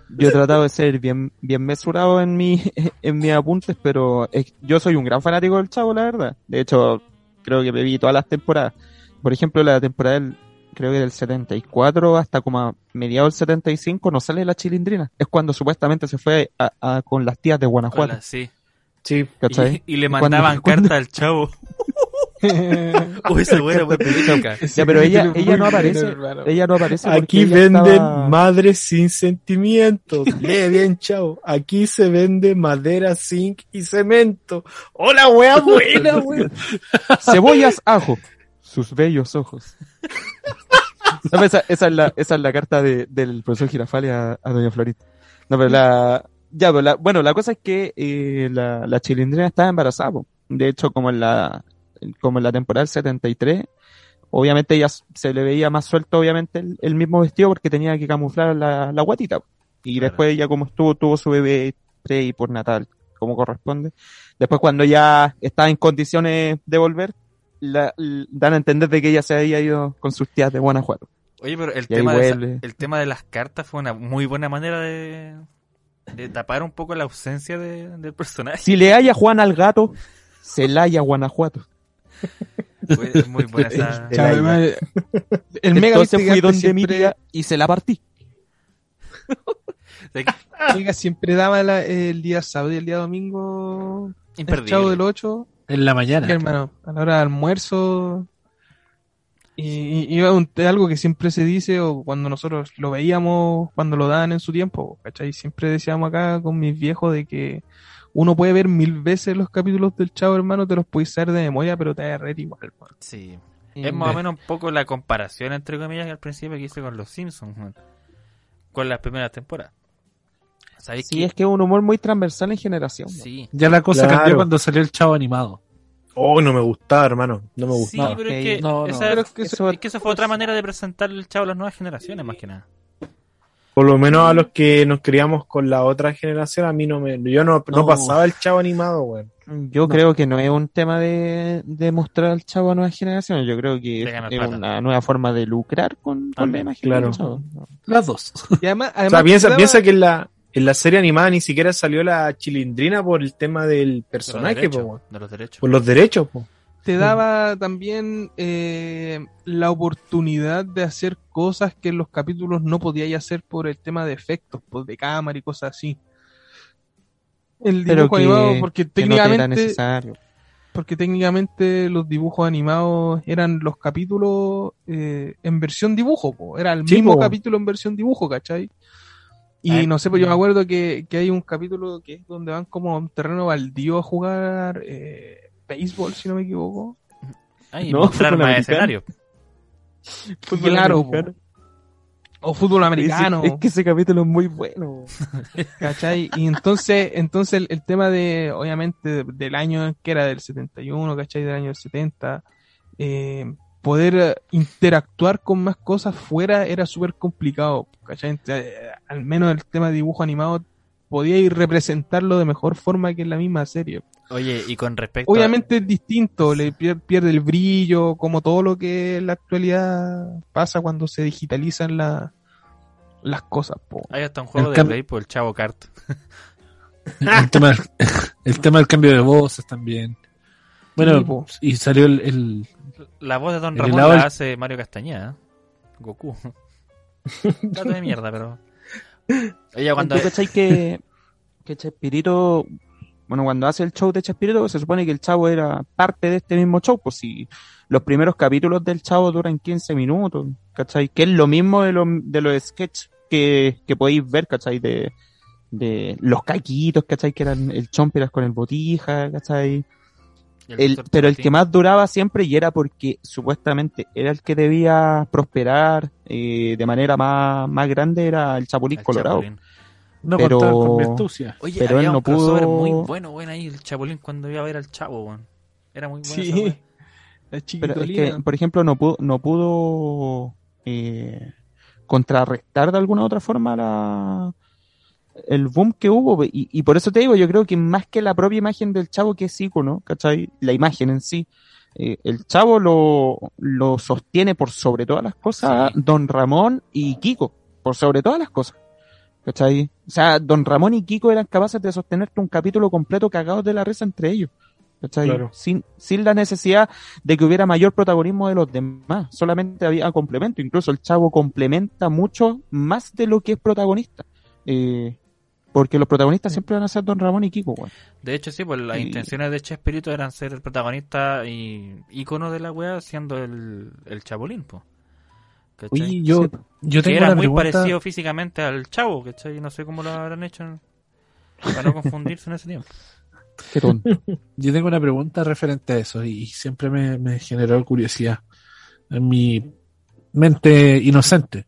yo he tratado de ser bien, bien mesurado en mi, en mis apuntes, pero es- yo soy un gran fanático del Chavo, la verdad. De hecho, creo que me vi todas las temporadas. Por ejemplo, la temporada del, creo que del 74 hasta como a mediados del 75 no sale la chilindrina. Es cuando supuestamente se fue a- a- con las tías de Guanajuato. Hola, sí. Sí. ¿Cachai? Y, y le mandaban carta al chavo. Uy, esa buena, buena película. Ya, pero ella, ella no aparece, ella no aparece Aquí venden estaba- madres sin sentimientos. Lee bien, chao. Aquí se vende madera, zinc y cemento. ¡Hola, wea buena, wea! cebollas, ajo, sus bellos ojos. No, esa, esa es la, esa es la carta de, del profesor Girafales a, a doña Florita. No, pero la, ya, pero la, bueno, la cosa es que eh, la, la chilindrina estaba embarazada. po. De hecho, como en la, como en la temporada del 73, obviamente s- se le veía más suelto, obviamente, el, el mismo vestido porque tenía que camuflar la, la guatita. Y Claro. después ella como estuvo, tuvo su bebé pre y por natal, como corresponde. Después cuando ya estaba en condiciones de volver, la, l- dan a entender de que ella se había ido con sus tías de Guanajuato. Oye, pero el Y tema, de esa- el tema de las cartas fue una muy buena manera de, de tapar un poco la ausencia de- del personaje. Si le haya Juan al gato, se la haya Guanajuato. Muy buena esa... Chao, además, el mega Entonces fui donde mi siempre- tía y se la partí. Mega siempre daba la- el día sábado y el día domingo el imperdible. chavo del 8 En la mañana. hermano a la hora de almuerzo y, y es algo que siempre se dice o cuando nosotros lo veíamos cuando lo daban en su tiempo ¿cachai? siempre decíamos acá con mis viejos de que uno puede ver mil veces los capítulos del chavo hermano te los puedes saber de memoria pero te va a reír igual man. Sí. Y- Es más o menos un poco la comparación, entre comillas, que al principio que hice con los Simpsons, man. con las primeras temporadas. ¿Sabéis Sí, qué? es que es un humor muy transversal en generación. Sí. Ya la cosa Claro. cambió cuando salió el chavo animado. Oh, no me gustaba, hermano. No me Sí, gustaba. esa, Pero es que es, eso- es que esa fue otra manera de presentar el chavo a las nuevas generaciones, más que nada. Por lo menos a los que nos criamos con la otra generación, a mí no me, yo no, no No. pasaba el chavo animado, weón. Yo creo que no es un tema de, de mostrar al chavo a nuevas generaciones. Yo creo que es, una nueva forma de lucrar con, con la imagen claro. del chavo. Las dos. Y además, O además sea, piensa, piensa que en la, en la serie animada ni siquiera salió la chilindrina por el tema del De los personaje, po. De los derechos. por los derechos, po. Te daba también eh, la oportunidad de hacer cosas que en los capítulos no podíais hacer por el tema de efectos, pues, de cámara y cosas así. El Pero dibujo que- animado, porque no era técnicamente, necesario. porque técnicamente los dibujos animados eran los capítulos eh, en versión dibujo, po. era el Sí, mismo po. capítulo en versión dibujo, ¿cachai? Y Ah, no sé, pues yo me mm. acuerdo que, que hay un capítulo que es donde van como a un terreno baldío a jugar eh, béisbol, si no me equivoco. Ay, No, mostrar más americano. escenario. Fútbol Claro, americano. O fútbol americano. Es, es que ese capítulo es muy bueno. ¿Cachai? Y entonces, entonces el, el tema de, obviamente, de- del año que era del 71, ¿cachai? Del año del 70, eh, poder interactuar con más cosas fuera era súper complicado, ¿cachai? Eh, al menos el tema de dibujo animado podía ir representarlo de mejor forma que en la misma serie. Oye, y con respecto a- Obviamente es distinto, le pier- pierde el brillo, como todo lo que en la actualidad pasa cuando se digitalizan la- las cosas. Po. Hay hasta un juego El de Play por el Chavo Kart. El tema, del- el tema del cambio de voces también. Bueno, Sí, y salió el, el- La voz de Don Ramón la hace Mario Castañeda. Goku. Dato de mierda, pero. Ella cuando. ¿Tú cachai que, que Chespirito, bueno, cuando hace el show de Chespirito, se supone que el chavo era parte de este mismo show, pues si los primeros capítulos del chavo duran 15 minutos, ¿cachai? Que es lo mismo de, lo, de los sketches que, que podéis ver, ¿cachai? De, de los caquitos, ¿cachai? Que eran el chomperas con el botija, ¿cachai? El, pero el que más duraba siempre y era porque supuestamente era el que debía prosperar eh, de manera más, más grande era el Chapulín El Colorado. Chapulín. no Pero- con mi astucia. Oye, Pero había él no un pudo- muy bueno, bueno ahí, el Chapulín cuando iba a ver al Chavo, weón. Era muy bueno. Sí. La Pero es que, por ejemplo, no pudo, no pudo eh, contrarrestar de alguna otra forma la, el boom que hubo. Y, y por eso te digo, yo creo que más que la propia imagen del chavo que es ícono, ¿cachai? La imagen en sí. eh, el chavo lo, lo sostiene por sobre todas las cosas Sí. Don Ramón y Kiko, por sobre todas las cosas. ¿Cachai? O sea, Don Ramón y Kiko eran capaces de sostenerte un capítulo completo cagados de la risa entre ellos. ¿Cachai? Claro. Sin, sin la necesidad de que hubiera mayor protagonismo de los demás. Solamente había complemento. Incluso el chavo complementa mucho más de lo que es protagonista. Eh, porque los protagonistas siempre van a ser Don Ramón y Kiko, weón. De hecho, sí, pues las Y- intenciones de Chespirito eran ser el protagonista y ícono de la wea siendo el, el Chapulín, pues. ¿Cachai? Oye, yo, Sí. yo que tengo era una muy pregunta. parecido físicamente al Chavo, ¿cachai? No sé cómo lo habrán hecho en- para no confundirse en ese tiempo. Qué tonto. Yo tengo una pregunta referente a eso y siempre me, me generó curiosidad en mi mente inocente.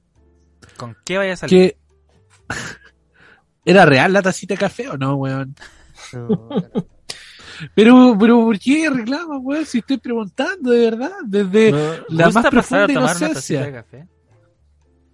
¿Con qué vaya a salir? ¿Que era real la tacita de café o no, weón? Pero, pero, ¿por qué reclama, weón? Si estoy preguntando, de verdad, desde la ¿Gusta más profunda tacita de inocencia. café?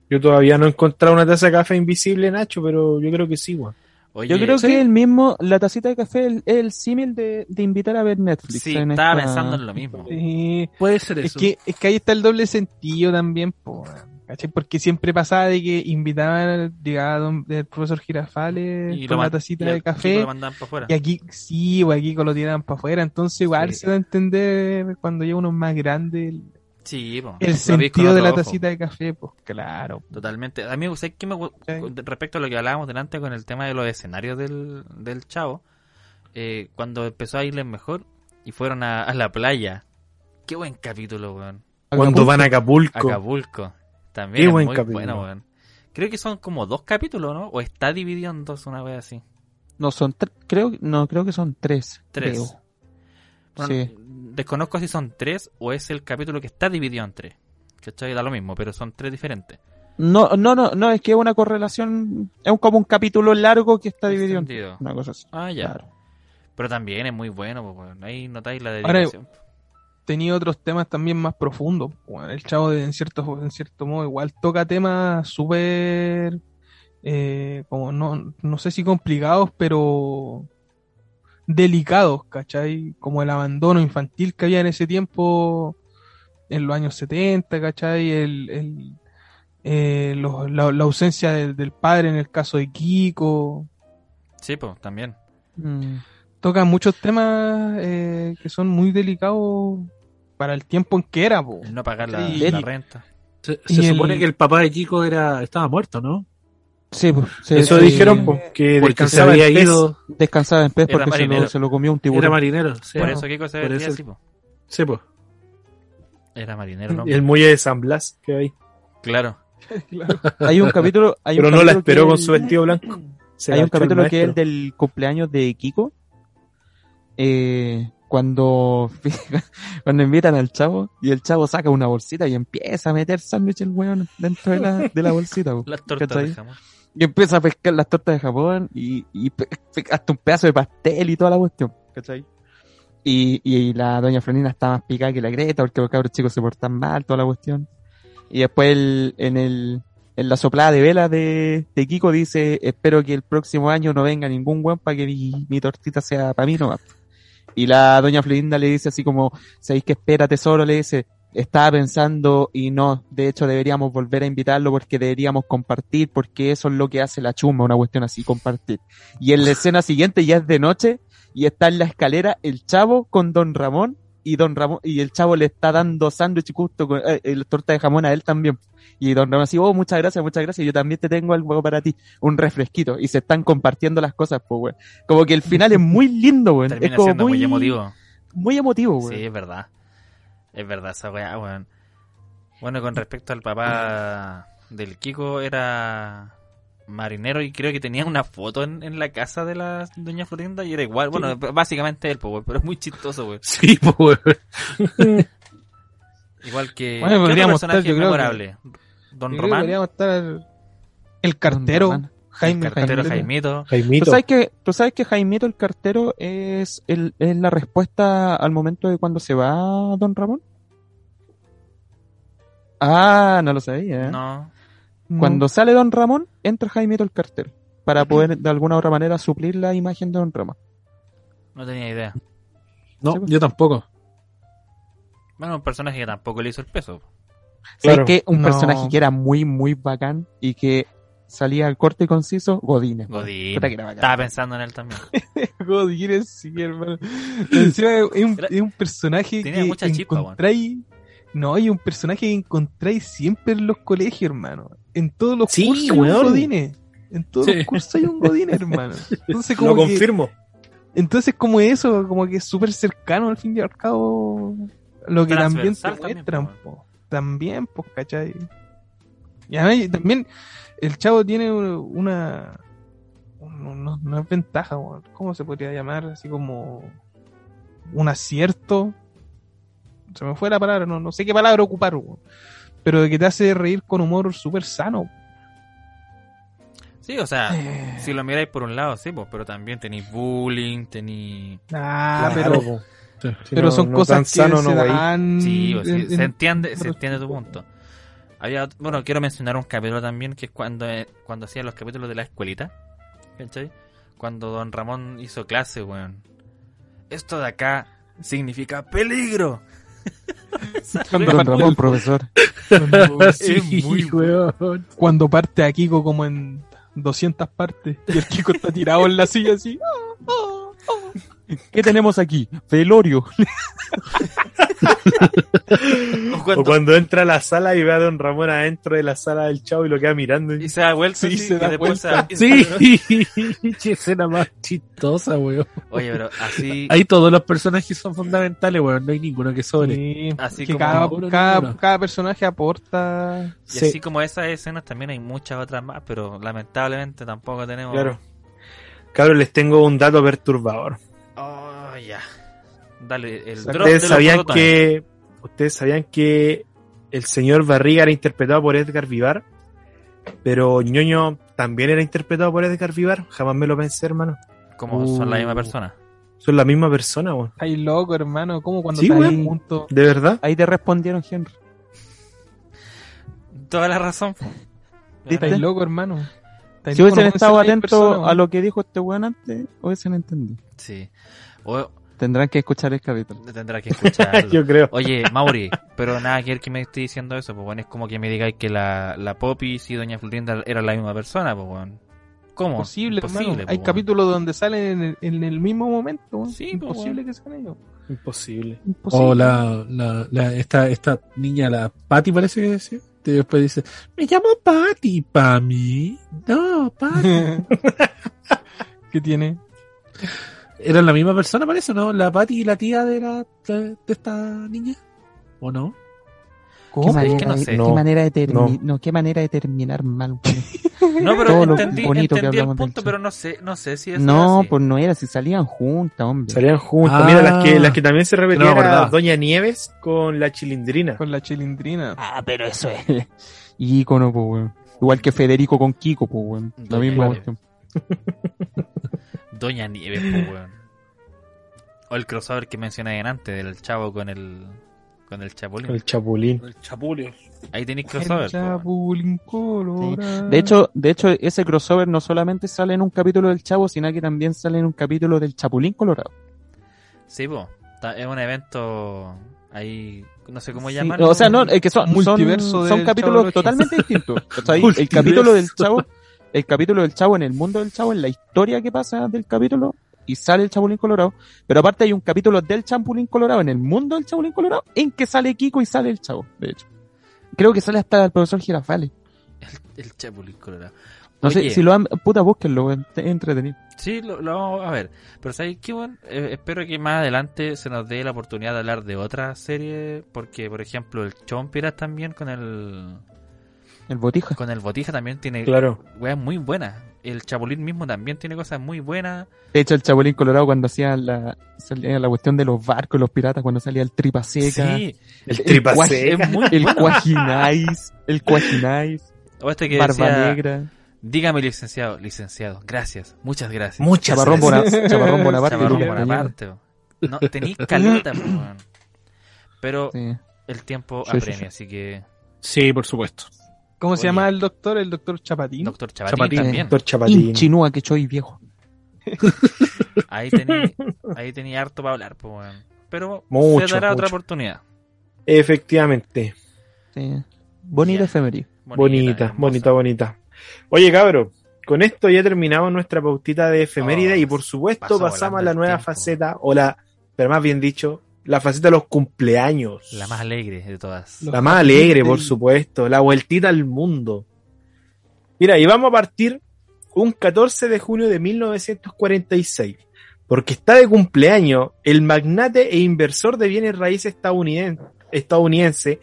Yo todavía no he encontrado una taza de café invisible, Nacho, pero yo creo que sí, weón. Oye, Yo creo ¿sí? que el mismo, la tacita de café es el, símil de, de invitar a ver Netflix. sí, en estaba esta- pensando en lo mismo. Sí. Puede ser Es eso. que, es que ahí está el doble sentido también, po, ¿cachai? Porque siempre pasaba de que invitaban, llegaba don- el profesor Girafales Y con man- tacita y de café. Y aquí, sí, o aquí lo tiran para afuera. Entonces, igual Sí. se da a entender cuando llega uno más grande el, Sí, po. el sentido de la ojo. tacita de café, pues claro. Totalmente. A mí, ¿sabes qué me respecto a lo que hablábamos delante con el tema de los escenarios del, del chavo? eh, cuando empezó a irles mejor y fueron a, a la playa. Qué buen capítulo, weón. Cuando van a Acapulco. Acapulco. También Qué es buen muy capítulo. bueno, weón. Creo que son como dos capítulos, ¿no? O está dividido en dos una vez así. No, son creo, no, creo que son tres. Tres. creo. Bueno, Sí. Desconozco si son tres o es el capítulo que está dividido en tres. ¿Cachai? Da lo mismo, pero son tres diferentes. No, no, no, no, es que es una correlación, es como un capítulo largo que está dividido en Entendido. una cosa así. Ah, ya. Claro. Pero también es muy bueno, pues, weón. Ahí notáis la Ahora, dedicación. Tenía otros temas también más profundos. Bueno, el chavo, de- en cierto, en cierto modo, igual toca temas súper eh, como no, no sé si complicados, pero delicados, ¿cachai? Como el abandono infantil que había en ese tiempo, en los años 70, ¿cachai? El, el, eh, la, la ausencia del, del padre en el caso de Kiko. Sí, pues, también. Mm. Tocan muchos temas eh, que son muy delicados para el tiempo en que era, po. El no pagar la, Sí. la renta. Se, el- supone que el papá de Kiko era estaba muerto, ¿no? Sí, pues, Eso sí. dijeron, po, que Porque se descansaba había pez. ido, Descansaba en pez Era porque se lo, se lo comió un era tiburón. marinero. Sí, Por eso Kiko se eso- así, po. sí, pues. Era marinero, ¿no? El muelle de San Blas que hay. Claro. Hay un capítulo. Hay un Pero no la capítulo esperó que con el- su vestido blanco. Se Hay un capítulo que es el del cumpleaños de Kiko. Eh, cuando, cuando invitan al chavo y el chavo saca una bolsita y empieza a meter sándwich el weón dentro de la, de la bolsita. po. Las tortas de jamón. Y empieza a pescar las tortas de Japón y, y hasta un pedazo de pastel y toda la cuestión. ¿Cachai? Y, y la doña Florina está más picada que la Greta porque los cabros chicos se portan mal, toda la cuestión. Y después el- en el en la soplada de vela de, de Kiko dice, espero que el próximo año no venga ningún weón para que mi, mi tortita sea para mí nomás. Y la doña Florinda le dice así como, ¿sabéis que espera tesoro? Le dice, estaba pensando y no, de hecho deberíamos volver a invitarlo porque deberíamos compartir, porque eso es lo que hace la chuma, una cuestión así, compartir. Y en la escena siguiente ya es de noche y está en la escalera el chavo con don Ramón y don Ramón, y el chavo le está dando sándwich justo con eh, el torta de jamón a él también. Y don Ramón así, oh, muchas gracias, muchas gracias, yo también te tengo algo para ti, un refresquito. Y se están compartiendo las cosas, pues, güey. Como que el final es muy lindo, güey. Es Termina como siendo muy, muy, emotivo. muy emotivo, güey. Sí, es verdad. Es verdad esa weá, weón. Bueno, con respecto al papá del Kiko, era marinero y creo que tenía una foto en, en la casa de la doña Florinda y era igual. Bueno, básicamente él, pues, pero es muy chistoso, weón. Sí, pues. Igual que... Bueno, ¿qué otro podríamos personaje estar, yo creo memorable? Don Yo creo que Román, podríamos estar el cartero. Jaime el cartero Jaimito. Jaimito. ¿Tú sabes, que, ¿Tú sabes que Jaimito el cartero es, el, es la respuesta al momento de cuando se va Don Ramón? Ah, no lo sabía. ¿eh? No, No. Cuando sale Don Ramón, entra Jaimito el cartero. Para poder de alguna otra manera suplir la imagen de Don Ramón. no tenía idea. No, Sí, pues. yo tampoco. Bueno, un personaje que tampoco le hizo el peso. ¿Sabes que Un No. personaje que era muy, muy bacán y que salía al corte y conciso, Godínez. Godín. Puta que era bacán. Estaba pensando en él también. Godínez, sí, hermano. Encima es un, es un personaje Tenía que mucha chispa, encontráis. No, hay un personaje que encontráis siempre en los colegios, hermano. En todos los Sí, cursos hay un Godínez. En todos Sí. los cursos hay un Godínez, hermano. Entonces, Lo como que, confirmo. entonces como eso, como que es súper cercano al fin y al cabo. Lo que también te también, muestran, po. po. También, pues, ¿cachai? Y además, también el chavo tiene una. Una, una ventaja, weón. ¿cómo se podría llamar? Así como. Un acierto. Se me fue la palabra, no, no sé qué palabra ocupar, weón. Pero de que te hace reír con humor súper sano. Sí, o sea, Eh. si lo miráis por un lado, sí, pues, pero también tenéis bullying, tenéis... Ah, Claro, pero. Sí. Si pero no- son no cosas que sano, se no, dan. Sí, o sí, en- se en- entiende, se otros entiende tu punto. Había, bueno, quiero mencionar un capítulo también que es cuando, eh, cuando hacían los capítulos de la escuelita, ¿cachai? Cuando Don Ramón hizo clase, weón. Esto de acá significa peligro. Cuando Don parte Ramón, el- profesor. cuando- Sí, muy weón. cuando parte a Kiko como en 200 partes y el Kiko está tirado en la silla así. ¿Qué tenemos aquí? Velorio. O cuando- O cuando entra a la sala y ve a Don Ramón adentro de la sala del chavo y lo queda mirando. y se da vuelta Sí, así, se y da después vuelta. Sí, qué escena más chistosa, weón. Oye, pero así... Ahí todos los personajes son fundamentales, weón. No hay ninguno que sobre. Sí, Así que como- cada, Ninguno, cada, ninguno. cada personaje aporta. Y Sí. así como esas escenas también hay muchas otras más, pero lamentablemente tampoco tenemos... Claro. Cabros, les tengo un dato perturbador. Oh, ya. Dale, el Ustedes drop de Ustedes sabían que ustedes sabían que el señor Barriga era interpretado por Edgar Vivar, pero ñoño también era interpretado por Edgar Vivar. Jamás me lo pensé, hermano. Como son la misma Uh. persona. Son la misma persona, weón. Ay, loco, hermano. ¿Cómo cuando Sí, juntos? ¿De verdad? Ahí te respondieron, Henry. Toda la razón. Estás loco, hermano. Está Si hubiesen estado atentos a lo que dijo este weón antes, hubiesen entendido. Sí. O Tendrán que escuchar el capítulo. tendrá que escucharlo. Yo creo. Oye, Mauri, pero nada que ver que me esté diciendo eso, pues bueno, es como que me digáis que la, la Popis y Doña Florinda eran la misma persona, pues bueno. ¿Cómo? Imposible, Imposible, po, Hay capítulos donde salen en el, en el mismo momento. Sí, po, Imposible que sean ellos. Imposible. Imposible. O la, la, la, esta, esta niña, la Patty parece que decía. Y después dice, me llamo Patty, Pami. No, Patty. ¿Qué tiene? ¿Eran la misma persona, parece, no? La Patty y la tía de, la, de, de esta niña. ¿O no? ¿Qué ¿Cómo? manera, Es que no de- sé. qué No, manera de termi- no. no, qué manera de terminar mal. No, pero entendí, bonito que entendí el punto, pero no sé, no sé si es no, así. pues no era, si salían juntas, hombre. Salían juntos. Ah. Mira, las que, las que también se No repetían era acordaba. Doña Nieves con la chilindrina. Con la chilindrina. Ah, pero eso es. Ícono, pues, weón. Igual que Federico con Kiko, pues, weón. La misma cuestión. Doña Nieves, pues, weón. O el crossover que mencioné antes, del chavo con el, con el chapulín. El chapulín. El chapulio. Ahí tenéis crossover. Chapulín Colorado. De hecho, de hecho, ese crossover no solamente sale en un capítulo del Chavo, sino que también sale en un capítulo del Chapulín Colorado. Sí, po. Es un evento ahí, no sé cómo Sí, llamarlo. o sea, no, es que son, son, Multiverso son capítulos totalmente distintos. O sea, el capítulo del Chavo, el capítulo del Chavo en el mundo del Chavo, en la historia que pasa del capítulo, y sale el Chapulín Colorado, pero aparte hay un capítulo del Chapulín Colorado en el mundo del Chapulín Colorado, en que sale Kiko y sale el Chavo, de hecho. Creo que sale hasta el profesor Girafales. El chapulín colorado. No Oye, sé, si lo han, puta, búsquenlo, es entretenido. Sí, lo, lo vamos a ver. Pero ¿sabes qué, weón? Eh, espero que más adelante se nos dé la oportunidad de hablar de otra serie. Porque, por ejemplo, el Chompiras también con el El Botija. con el Botija también tiene Claro. weas muy buenas. El Chapulín mismo también tiene cosas muy buenas. De hecho, el Chapulín Colorado cuando hacía la, salía la cuestión de los barcos, los piratas, cuando salía el tripa seca, Sí, El el tripa seca. el cuajinais, el cuajinais, O este que barba decía, negra, dígame licenciado, licenciado, gracias, muchas gracias. Muchas Chaparrón, gracias. Bona- Chaparrón Bonaparte. No, tenéis caleta, weón. Pero Sí. el tiempo Sí, sí, apremia, sí. así que Sí, por supuesto. ¿Cómo se llama el doctor? El doctor Chapatín. Doctor Chapatín, Chapatín. también. Doctor Chapatín. Inchinúa que soy viejo. Ahí tenía, ahí tenía harto para hablar, pues. Pero Mucho, se dará otra oportunidad. Efectivamente. Sí. Bonita Ya. efeméride. Bonita, bonita, bonita. Oye, cabro, con esto ya terminamos nuestra pautita de efeméride Oh, y por supuesto pasamos a la nueva tiempo. faceta, o la, pero más bien dicho, la faceta de los cumpleaños. La más alegre de todas. Los La más alegre, por supuesto, la vueltita al mundo. Mira, y vamos a partir un 14 de junio de 1946, porque está de cumpleaños el magnate e inversor de bienes raíces estadounidense, estadounidense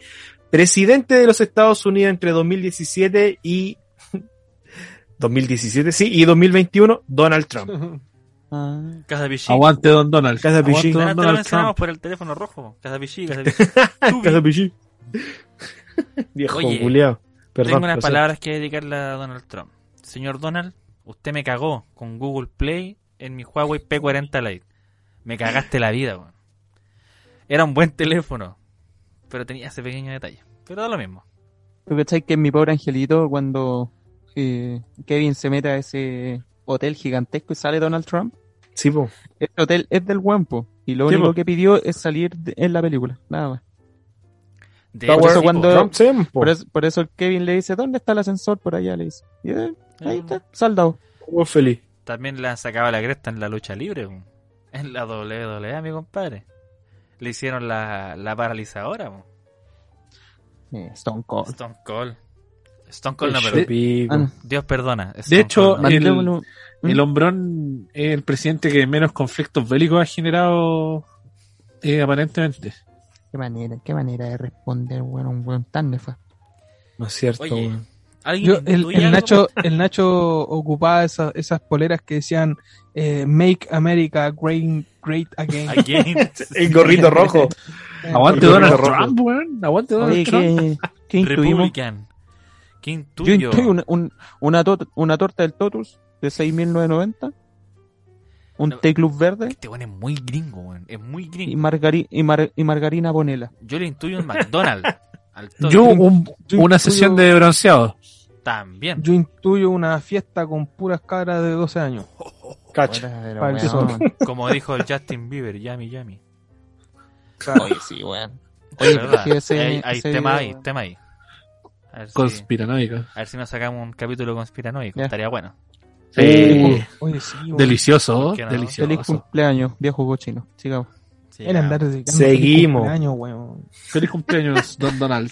presidente de los Estados Unidos entre 2017 y 2017, sí, y 2021, Donald Trump. Ah. Casa Pichí. Aguante Don Donald. Casa Pichí. Don Antes lo Donald mencionamos Trump. por el teléfono rojo. Casa Pichí, Casa Pichí. Casa Pichí. Viejo Oye, culiao. Perdón. Tengo unas palabras que dedicarle a Donald Trump. Señor Donald, usted me cagó con Google Play en mi Huawei P40 Lite. Me cagaste la vida, weón. Era un buen teléfono, pero tenía ese pequeño detalle. Pero da lo mismo. ¿Tú cachai que en mi pobre angelito cuando eh, Kevin se mete a ese hotel gigantesco y sale Donald Trump? Sí, po. Este hotel es del Guampo y lo Sí, único po. que pidió es salir de- en la película, nada más. De Por eso cuando-. Por eso, por eso el Kevin le dice, ¿dónde está el ascensor? Por allá le dice. Y él, po, ahí eh, está, saldado. Muy feliz. También le han sacado la cresta en la lucha libre, en la WWE, mi compadre. Le hicieron la, la paralizadora. Eh, Stone Cold. Stone Cold. Stone Cold no, pero. Ah, Dios perdona. De hecho, Cold no. el- ¿Mm? El hombrón es el presidente que menos conflictos bélicos ha generado eh, aparentemente. Qué manera, qué manera de responder, bueno, un weón tan nefasto. No es cierto, Oye, weón. ¿alguien Yo, el, el? Nacho, el Nacho ocupaba esa- esas poleras que decían eh, Make America Great, great Again. Again. El gorrito rojo. Aguante Donald. Trump, weón. Aguante Donald Oye, Trump. ¿qué? Republican. ¿Qué Yo intuyo? intuyo una, un- una, tot- una torta del Totus de 6.990, un No. té club verde Este weón es muy gringo, weón. Es muy y, gringo. margari- y, mar- y margarina bonela. Yo le intuyo un McDonald's. Al. Yo, un- Yo una intuyo- sesión de bronceado. También. Yo intuyo una fiesta con puras cabras de 12 años. Weón. sol. Como dijo el Justin Bieber, yummy, yummy. Oye, sí, weón. Oye, sí, ese- hay, hay ese tema video- ahí, tema ahí. A ver, si, Conspiranoico. a ver si nos sacamos un capítulo conspiranoico. Estaría bueno. Sí. Oye, sí, weón. Delicioso, ¿Por qué no? Feliz delicioso. cumpleaños, viejo cochino. Sigamos. Sí, Seguimos. feliz cumpleaños, weón. Feliz cumpleaños, Don Donald.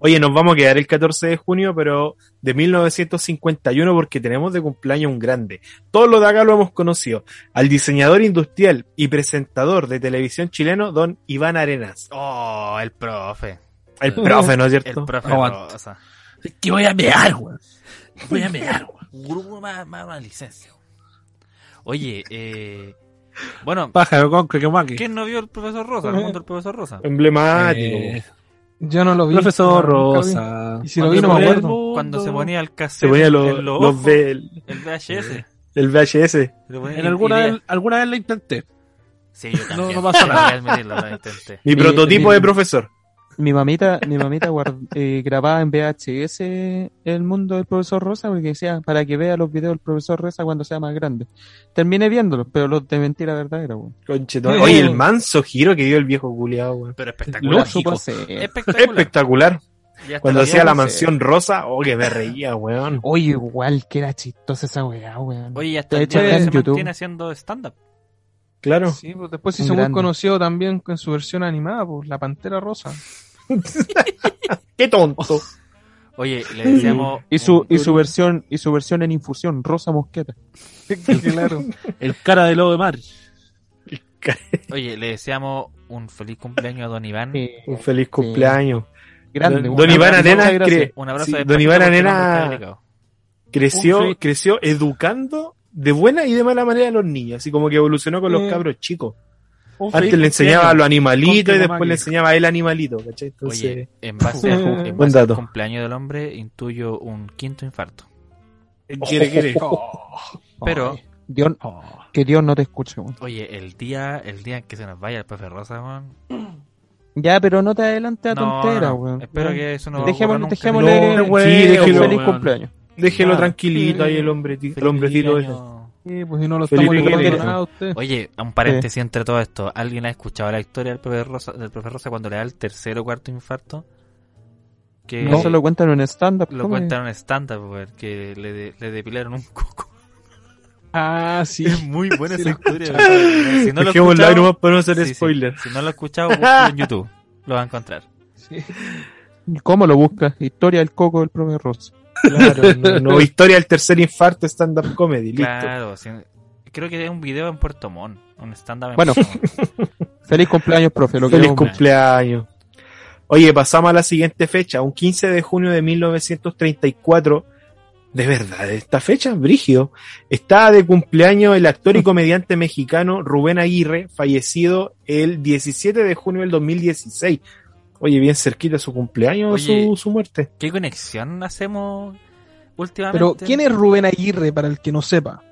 Oye, nos vamos a quedar el 14 de junio, pero de 1951 porque tenemos de cumpleaños un grande. Todos los de acá lo hemos conocido. Al diseñador industrial y presentador de televisión chileno, don Iván Arenas. Oh, el profe. El profe, ¿no es El cierto? profe Aguanta. Rosa. Que voy a mear, weón. Voy a mear, weón. Un grupo más, más una licencia. Oye, eh... Bueno, Pájaro con que. ¿quién no vio el profesor Rosa? El mundo del profesor Rosa. Emblemático. Eh, Yo no lo vi. profesor No. Rosa. Y si lo vi, no me Cuando se acuerdo. ponía- Cuando se ponía el cassette Se ponía los, los los el VHS. el VHS. En alguna, vez, alguna vez lo intenté. Sí, yo también. no pasa nada. Voy a admitirlo, lo intenté. Mi prototipo de profesor. Mi mamita, mi mamita guard- eh, grababa en VHS el mundo del profesor Rosa porque decía para que vea los videos del profesor Rosa cuando sea más grande. Terminé viéndolos, pero los de mentira verdadera, weón. Oye, el manso giro que dio el viejo culiado, weón. Pero Lo espectacular. supo hacer. Espectacular. Espectacular. Cuando lo- hacía la sé. mansión rosa, oh, que me reía, weón. Oye, igual que era chistosa esa weá, weón. Oye, hasta De el hecho, día de hoy en se YouTube. mantiene haciendo stand-up. Claro. Sí, pues después se hizo muy conocido también con su versión animada, pues La Pantera Rosa. Qué tonto. Oye, le decíamos... Y su, y su versión, y su versión en infusión, Rosa Mosqueta. claro. El cara de lobo de mar. Oye, le deseamos un feliz cumpleaños a Don Iván. Un feliz cumpleaños. grande, Don- Iván cre- Un abrazo Sí, Don Iván Arena- creció, creció educando de buena y de mala manera a los niños, así como que evolucionó con los Eh. cabros chicos. Antes le enseñaba a los animalitos y después le enseñaba a él animalito, ¿cachai? Entonces, Oye, en base, a- en Buen base al dato. cumpleaños del hombre, intuyo un quinto infarto. Quiere, quiere. Pero, Ay, Dios, Oh. que Dios no te escuche, weón. oye, el día, el día en que se nos vaya el profe Rosa, weón. Ya, pero no te adelantes a No, tontera, no, weón. Espero que eso no Dejémosle, dejémosle No, sí, feliz weón. cumpleaños. Déjelo tranquilito ahí el hombre, el hombrecito ese. Sí, pues si no lo estamos nada usted. Oye, un paréntesis entre todo esto. ¿Alguien ha escuchado la historia del profe Rosa, del profe Rosa cuando le da el tercer o cuarto infarto? Que No se lo cuentan en stand-up. lo cuentan en stand-up, que le, de- le depilaron un coco. Ah, sí. Es muy buena Sí, esa lo historia. Si no lo para no hacer sí, sí. spoiler. Si no lo he escuchado, en YouTube. Lo va a encontrar. Sí. ¿Cómo lo buscas? Historia del coco del profe Ross. Claro, no, no, historia del tercer infarto stand-up comedy, listo. Claro, sí. creo que es un video en Puerto Montt. Un stand-up en Bueno. Puerto Montt. Feliz cumpleaños, profe. Lo Feliz cumpleaños. Oye, pasamos a la siguiente fecha, un 15 de junio de 1934. De verdad, esta fecha, Brigio. Está de cumpleaños el actor y comediante mexicano Rubén Aguirre, fallecido el 17 de junio del 2016. Oye, bien cerquita su cumpleaños, Oye. su, su muerte. ¿Qué conexión hacemos últimamente? Pero, ¿quién es Rubén Aguirre para el que no sepa?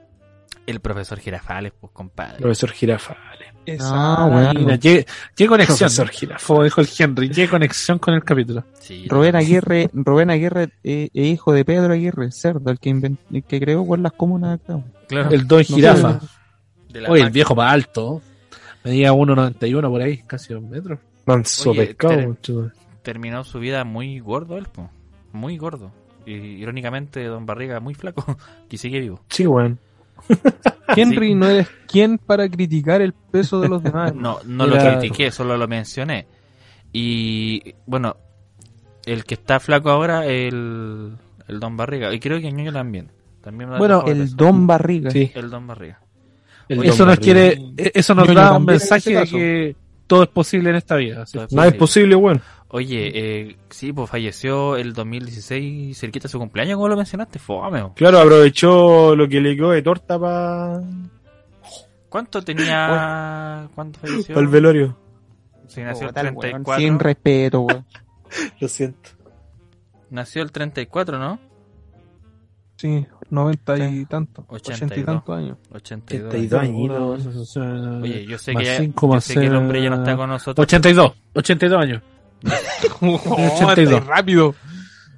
El profesor Girafales, pues, compadre. Profesor Girafales. Ah, bueno. ¿qué, qué conexión? Profesor Girafales. Como dijo el Henry, ¿qué conexión con el capítulo? Sí, Rubén Aguirre, Rubén Aguirre eh, es hijo de Pedro Aguirre, cerdo, el que, invent- el que creó con las comunas acá. Claro. El Don No Jirafa. sé. De la Oye, el viejo para alto. Medía 1.91 por ahí, casi dos metros. Manso Oye, pescado. ter- terminó su vida muy gordo él, po. muy gordo. Y irónicamente, Don Barriga muy flaco, que sigue vivo. Sí, weón. Henry, Sí. no eres quien para criticar el peso de los demás. No, no Mira- lo critiqué, solo lo mencioné. Y bueno, el que está flaco ahora es el, el Don Barriga. Y creo que Ñoño también. También Bueno, El. Don Barriga. Sí. El Don Barriga. El eso Don nos Barriga. quiere, eh, eso nos da un mensaje ese de que todo es posible en esta vida. Nada es posible, weón. Oye, eh, sí, pues falleció el 2016, cerquita de su cumpleaños, como lo mencionaste, fome. Claro, aprovechó lo que le quedó de torta para ¿Cuánto tenía? ¿Cuánto falleció? el velorio. Sí, nació el Puta, el weón, 34. Sin respeto, weón. Lo siento. Nació el 34, ¿no? Sí, noventa y tanto. 82. Ochenta y tantos años. 82. 82 añitos. Oye, yo sé, que, ya- yo sé que el hombre ya no está con nosotros. 82, 82 años. Oh, 82. está rápido.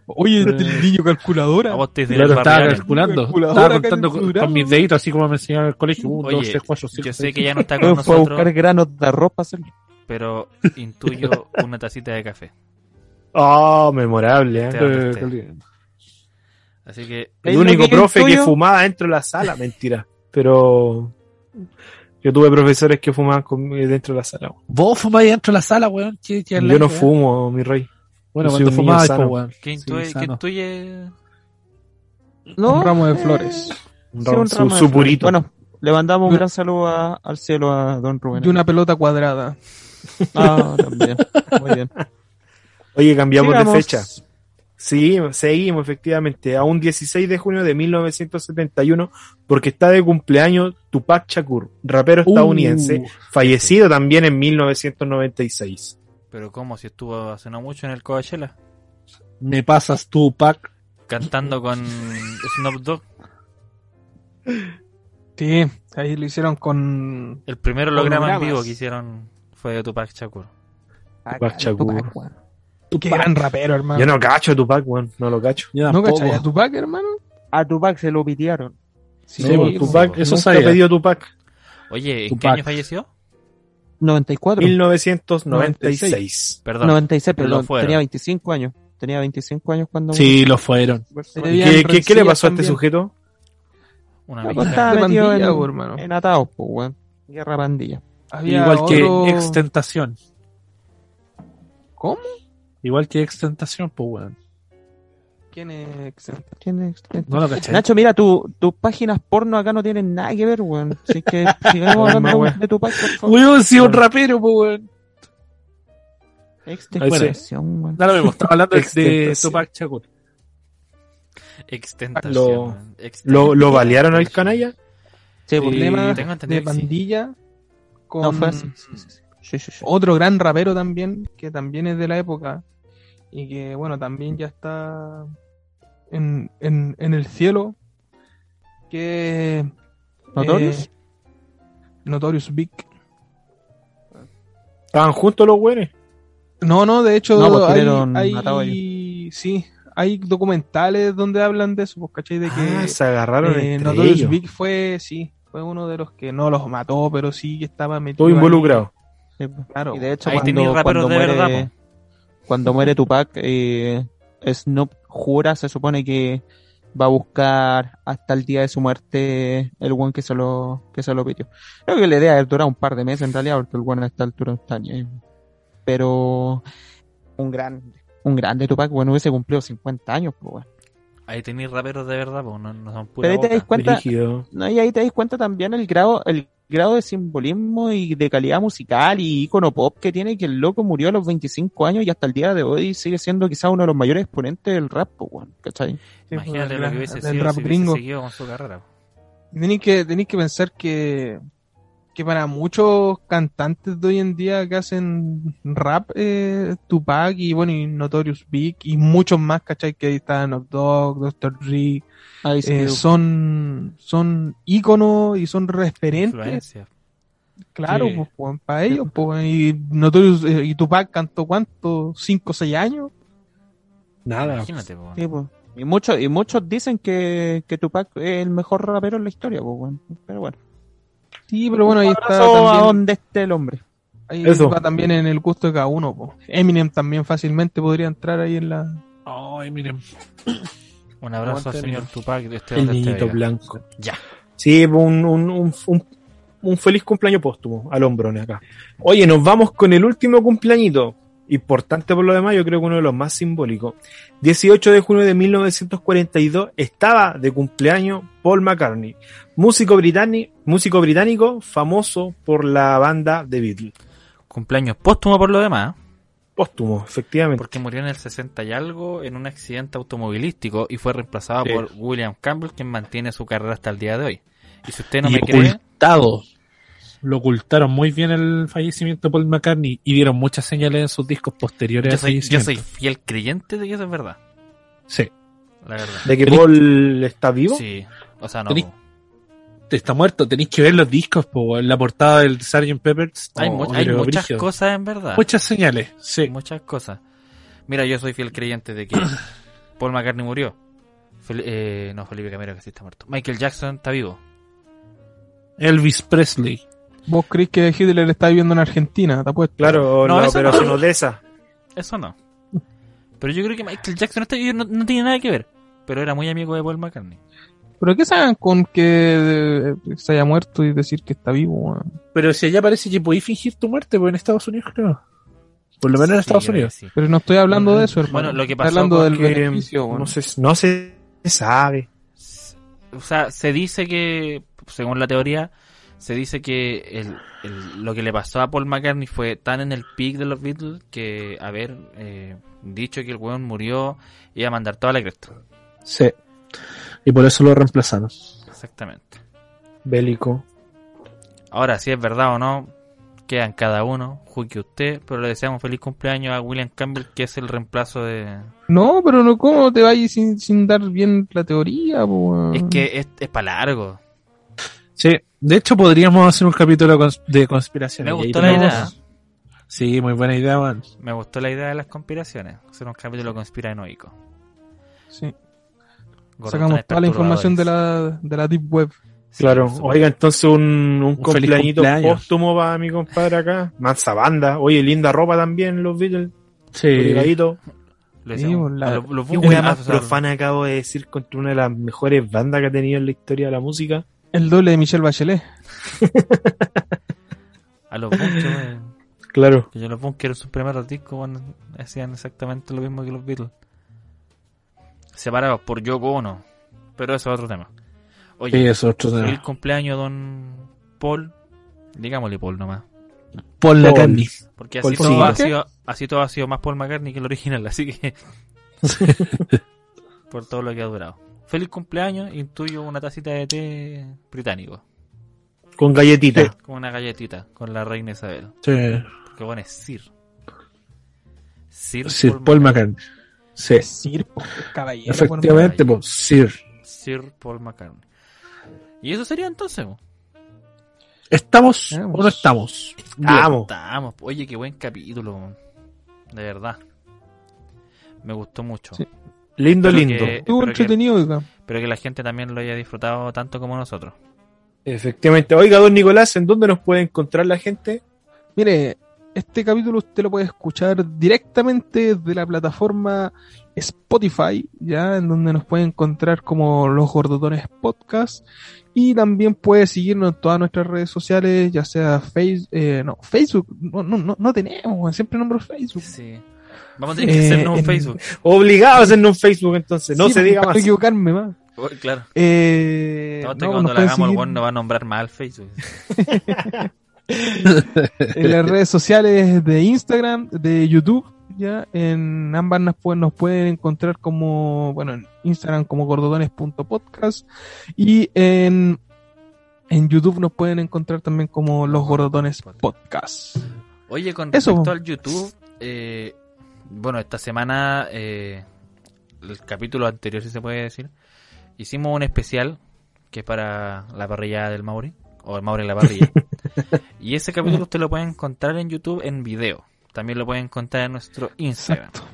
Oye, el niño calculadora. A vos te Claro, estaba calculando. Calculadora Estaba contando con, con mis deditos, así como me enseñaban en el colegio. Un, Oye, dos, tres, cuatro, cinco, Yo sé que ya no está con Fue a buscar nosotros, granos de arroz para hacerlo. pero intuyo una tacita de café. Oh, memorable, ¿eh? Te- Eh, te- qué lindo. Así que El único profe que fumaba dentro de la sala, mentira. Pero yo tuve profesores que fumaban conmigo dentro de la sala. weón. Vos fumáis dentro de la sala, weón. ¿Qué- qué Yo no weón? fumo, mi rey. Bueno, Yo cuando fumabas, sano. pues, weón. ¿qué Sí, intuye? ¿Qué intuye? ¿No? Un ramo de flores. Un Sí, ramo- un su, ramo de su flores. purito. Bueno, le mandamos un gran saludo a- al cielo a don Rubén. Y una pelota cuadrada. Ah, también. Muy bien. Oye, cambiamos Sigamos. de fecha. Sí, seguimos efectivamente a un 16 de junio de 1971 porque está de cumpleaños Tupac Shakur, rapero estadounidense, Uh, fallecido también en 1996. Pero ¿cómo? Si estuvo hace no mucho en el Coachella. me pasas tu pack. Cantando con Snoop Dogg. Sí, ahí lo hicieron con. El primer holograma en vivo que hicieron fue de Tupac Shakur. Tupac Shakur. Qué gran rapero, hermano. Yo no cacho a Tupac, weón, no lo cacho. Yo ¿No cachai a Tupac, hermano? A Tupac se lo pidieron. Sí, No, pues, Tupac, eso eso sabía. ha pedido Tupac. Oye, ¿en qué Tupac. año falleció? 94. 1996. Perdón. 96, Lo perdón. fueron. Tenía 25 años. Tenía 25 años cuando... Sí, lo fueron. Se ¿Y veían qué, qué- qué le pasó a este también. sujeto? Una pues, estaba metido pandilla, en, po, hermano. en atados, pues, weón. Guerra pandilla. Había Igual otro- que extentación. ¿Cómo? Igual que extentación, pues, weón. ¿Quién es es? No lo caché. Nacho, mira, tu- tus páginas porno acá no tienen nada que ver, weón. Así que sigamos hablando weón. de tu Tupac, por favor. Weón, sí, un rapero, pues, weón. Extentación, weón. Da lo mismo, estaba hablando de- de Extentación. Tupac Shakur. Extentación. Lo- Extentación. ¿Lo, lo balearon al canalla? Sí, entendido de pandilla con No, fue así. Sí, sí, sí. Sí, sí, sí. otro gran rapero también, que también es de la época y que, bueno, también ya está en, en, en el cielo, que ¿Notorious? eh, Notorious Big. ¿Estaban juntos los güeyes? No, no, de hecho No, pues, hay, hay sí, hay documentales donde hablan de eso, pues, ¿cachai? De que Ah, se agarraron eh, entre Notorious ellos. Big fue, sí, fue uno de los que no los mató, pero sí que estaba metido Todo involucrado. Pues. Claro. Y de hecho, Ahí cuando, cuando de muere, verdad, cuando muere Tupac, eh, Snoop jura, se supone que va a buscar hasta el día de su muerte el one que se lo, que se lo pidió. Creo que la idea es durar un par de meses en realidad, porque el one a esta altura no está ni ahí. Pero un gran, un grande Tupac, bueno, hubiese cumplido 50 años, pues bueno. Ahí tenéis raperos de verdad, pues no, no son pura Pero ahí te das cuenta, no, y ahí te das cuenta también el grado, el grado de simbolismo y de calidad musical y icono pop que tiene que el loco murió a los 25 años y hasta el día de hoy sigue siendo quizás uno de los mayores exponentes del rap, pues, ¿cachai? Sí, pues, Imagínate del- lo que hubiese sido rap si hubiese gringo. seguido con su carrera. Tenéis que, tenéis que pensar que, que para muchos cantantes de hoy en día que hacen rap, eh, Tupac y bueno, y Notorious Big y muchos más, ¿cachai? Que ahí está Snoop Dogg, Dr. Dre, eh, son, son íconos y son referentes, Influencia. claro, Sí. pues, para ellos, pues, y Notorious, eh, y Tupac cantó cuánto, cinco o seis años, Nada. Imagínate, pues. Sí, pues. Y muchos, y muchos dicen que, que Tupac es el mejor rapero en la historia, pues, weón. Pero bueno. Sí, pero bueno, ahí está abrazo a también, donde esté el hombre. ahí Eso. va también en el gusto de cada uno. Eminem también fácilmente podría entrar ahí en la, Ay, miren. Un abrazo al señor. Tupac de este El niñito blanco. Ya. Sí, un, un, un, un, un feliz cumpleaños póstumo al hombrone acá. Oye, nos vamos con el último cumpleañito. Importante por lo demás, yo creo que uno de los más simbólicos. 18 de junio de 1942 estaba de cumpleaños Paul McCartney, músico británico, músico británico famoso por la banda The Beatles. Cumpleaños póstumo por lo demás. Póstumo, efectivamente. Porque murió en el 60 y algo en un accidente automovilístico y fue reemplazado Sí. por William Campbell, quien mantiene su carrera hasta el día de hoy. Y si usted no y me cree, ocultado. Lo ocultaron muy bien el fallecimiento de Paul McCartney y dieron muchas señales en sus discos posteriores yo al soy, yo soy fiel creyente de que eso es verdad. Sí. La verdad. ¿De que Paul está vivo? Sí. O sea, no. Tení- po. Está muerto, tenéis que ver los discos, po, en la portada del Sgt. Peppers. Hay, Oh, mu- hay muchas cosas en verdad. Muchas señales, sí. Muchas cosas. Mira, yo soy fiel creyente de que Paul McCartney murió. Fel- eh, no, Felipe Camero que sí está muerto. Michael Jackson está vivo. Elvis Presley. ¿Vos crees que Hitler está viviendo en Argentina? ¿Te apuesto? Claro, No, la eso no. operación Odessa. Eso no. Pero yo creo que Michael Jackson está no, no tiene nada que ver. Pero era muy amigo de Paul McCartney. ¿Pero qué saben con que eh, se haya muerto y decir que está vivo? Pero si allá parece que podéis fingir tu muerte, pues en Estados Unidos creo. Por lo menos en Estados Unidos. sí. Pero no estoy hablando Bueno, de eso, hermano. bueno, lo que Estoy pasó hablando con del Que, beneficio, no, se, no se sabe. O sea, se dice que, según la teoría, se dice que el, el- lo que le pasó a Paul McCartney fue tan en el peak de los Beatles que haber eh, dicho que el weón murió iba a mandar toda la cresta. Sí. Y por eso lo reemplazaron. Exactamente. Bélico. Ahora, si es verdad o no, quedan cada uno, juzgue usted, pero le deseamos feliz cumpleaños a William Campbell, que es el reemplazo de... No, pero no, ¿cómo te vayas sin, sin dar bien la teoría? po? Es que es, es para largo. Sí. De hecho, podríamos hacer un capítulo de conspiración. Me gustó la tenemos- idea. Sí, muy buena idea, man. Me gustó la idea de las conspiraciones. Hacer un capítulo conspiranoico. Sí. Gordones Sacamos toda la información de la, de la Deep Web. Sí, Claro, oiga, entonces un, un, Un cumpleañito póstumo para mi compadre acá. Mansa banda. Oye, linda ropa también, los Beatles. Sí. Le Sí, la- los- los sea, profana acabo de decir contra una de las mejores bandas que ha tenido en la historia de la música. El doble de Michelle Bachelet. A los bunkers. Claro. Que yo los bunkers sus primeros discos bueno, hacían exactamente lo mismo que los Beatles. Separados por Yoko Ono. Pero eso es otro tema. Sí, Oye, eso es otro tema. feliz cumpleaños, don Paul. Digámosle Paul nomás. Paul Paul. McCartney. Porque Paul así todo, Singer. ha sido, así todo ha sido más Paul McCartney que el original, así que. por todo lo que ha durado. Feliz cumpleaños, intuyo una tacita de té británico. Con galletita. Como una galletita con la reina Isabel. Sí. Que bueno es Sir. Sir, Sir Paul McCartney. Sí. Sir, caballero. Efectivamente, pues, Sir. Sir Paul McCartney. Y eso sería entonces. po. ¿Estamos Estamos. o no estamos? Vamos. Estamos. Oye, qué buen capítulo. De verdad. Me gustó mucho. Sí. Lindo, Espero lindo. que- Estuvo espero que- entretenido, oiga. Espero que la gente también lo haya disfrutado tanto como nosotros. Efectivamente. Oiga, don Nicolás, ¿en dónde nos puede encontrar la gente? Mire, este capítulo usted lo puede escuchar directamente de la plataforma Spotify, ya en donde nos puede encontrar como Los Gordotones Podcast y también puede seguirnos en todas nuestras redes sociales, ya sea face, eh, no, Facebook, no, no, no, no tenemos, siempre nombro Facebook. Sí. Vamos a tener que Eh, hacernos un en- Facebook. Obligado a hacernos un Facebook entonces. No Sí, se porque diga más. no equivocarme más. Oh, claro. Eh, no, cuando pueden hagamos, el no va a nombrar más al Facebook. en las redes sociales de Instagram, de YouTube, ya en ambas nos pueden, nos pueden encontrar como, bueno, en Instagram como gordotones.podcast y en, en YouTube nos pueden encontrar también como los gordotones podcast. Oye, con Eso. respecto al YouTube, eh, bueno, esta semana, eh, el capítulo anterior, si se puede decir, hicimos un especial que es para la parrilla del Mauri, o el Mauri en la parrilla. y ese capítulo usted lo puede encontrar en YouTube en video. También lo puede encontrar en nuestro Instagram, Exacto.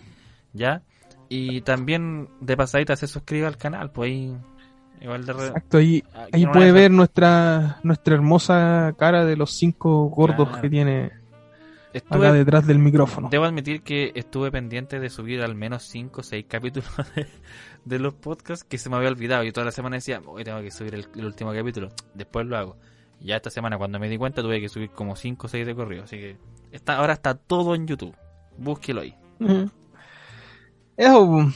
¿ya? Y también, de pasadita, se suscribe al canal, pues ahí, igual de... re- Exacto, ahí, una puede ver nuestra, nuestra hermosa cara de los cinco gordos Claro. que tiene Estuve- acá detrás del micrófono. Debo admitir que estuve pendiente de subir al menos 5 o 6 capítulos de, de los podcasts que se me había olvidado. Y toda la semana decía, hoy tengo que subir el, el último capítulo. Después lo hago. Ya esta semana, cuando me di cuenta, tuve que subir como 5 o 6 de corrido. Así que está, ahora está todo en YouTube. Búsquelo ahí. Eso,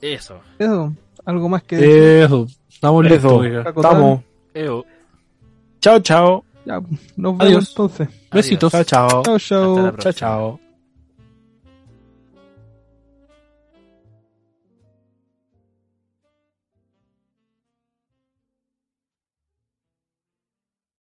Eso. eso, algo más que decir. Eso. Estamos oiga. Estamos. Eo. Chao, chao. Ya, nos vemos Adiós. entonces. Besitos. Chao, chao. Chao, chao. Hasta la Chao, chao.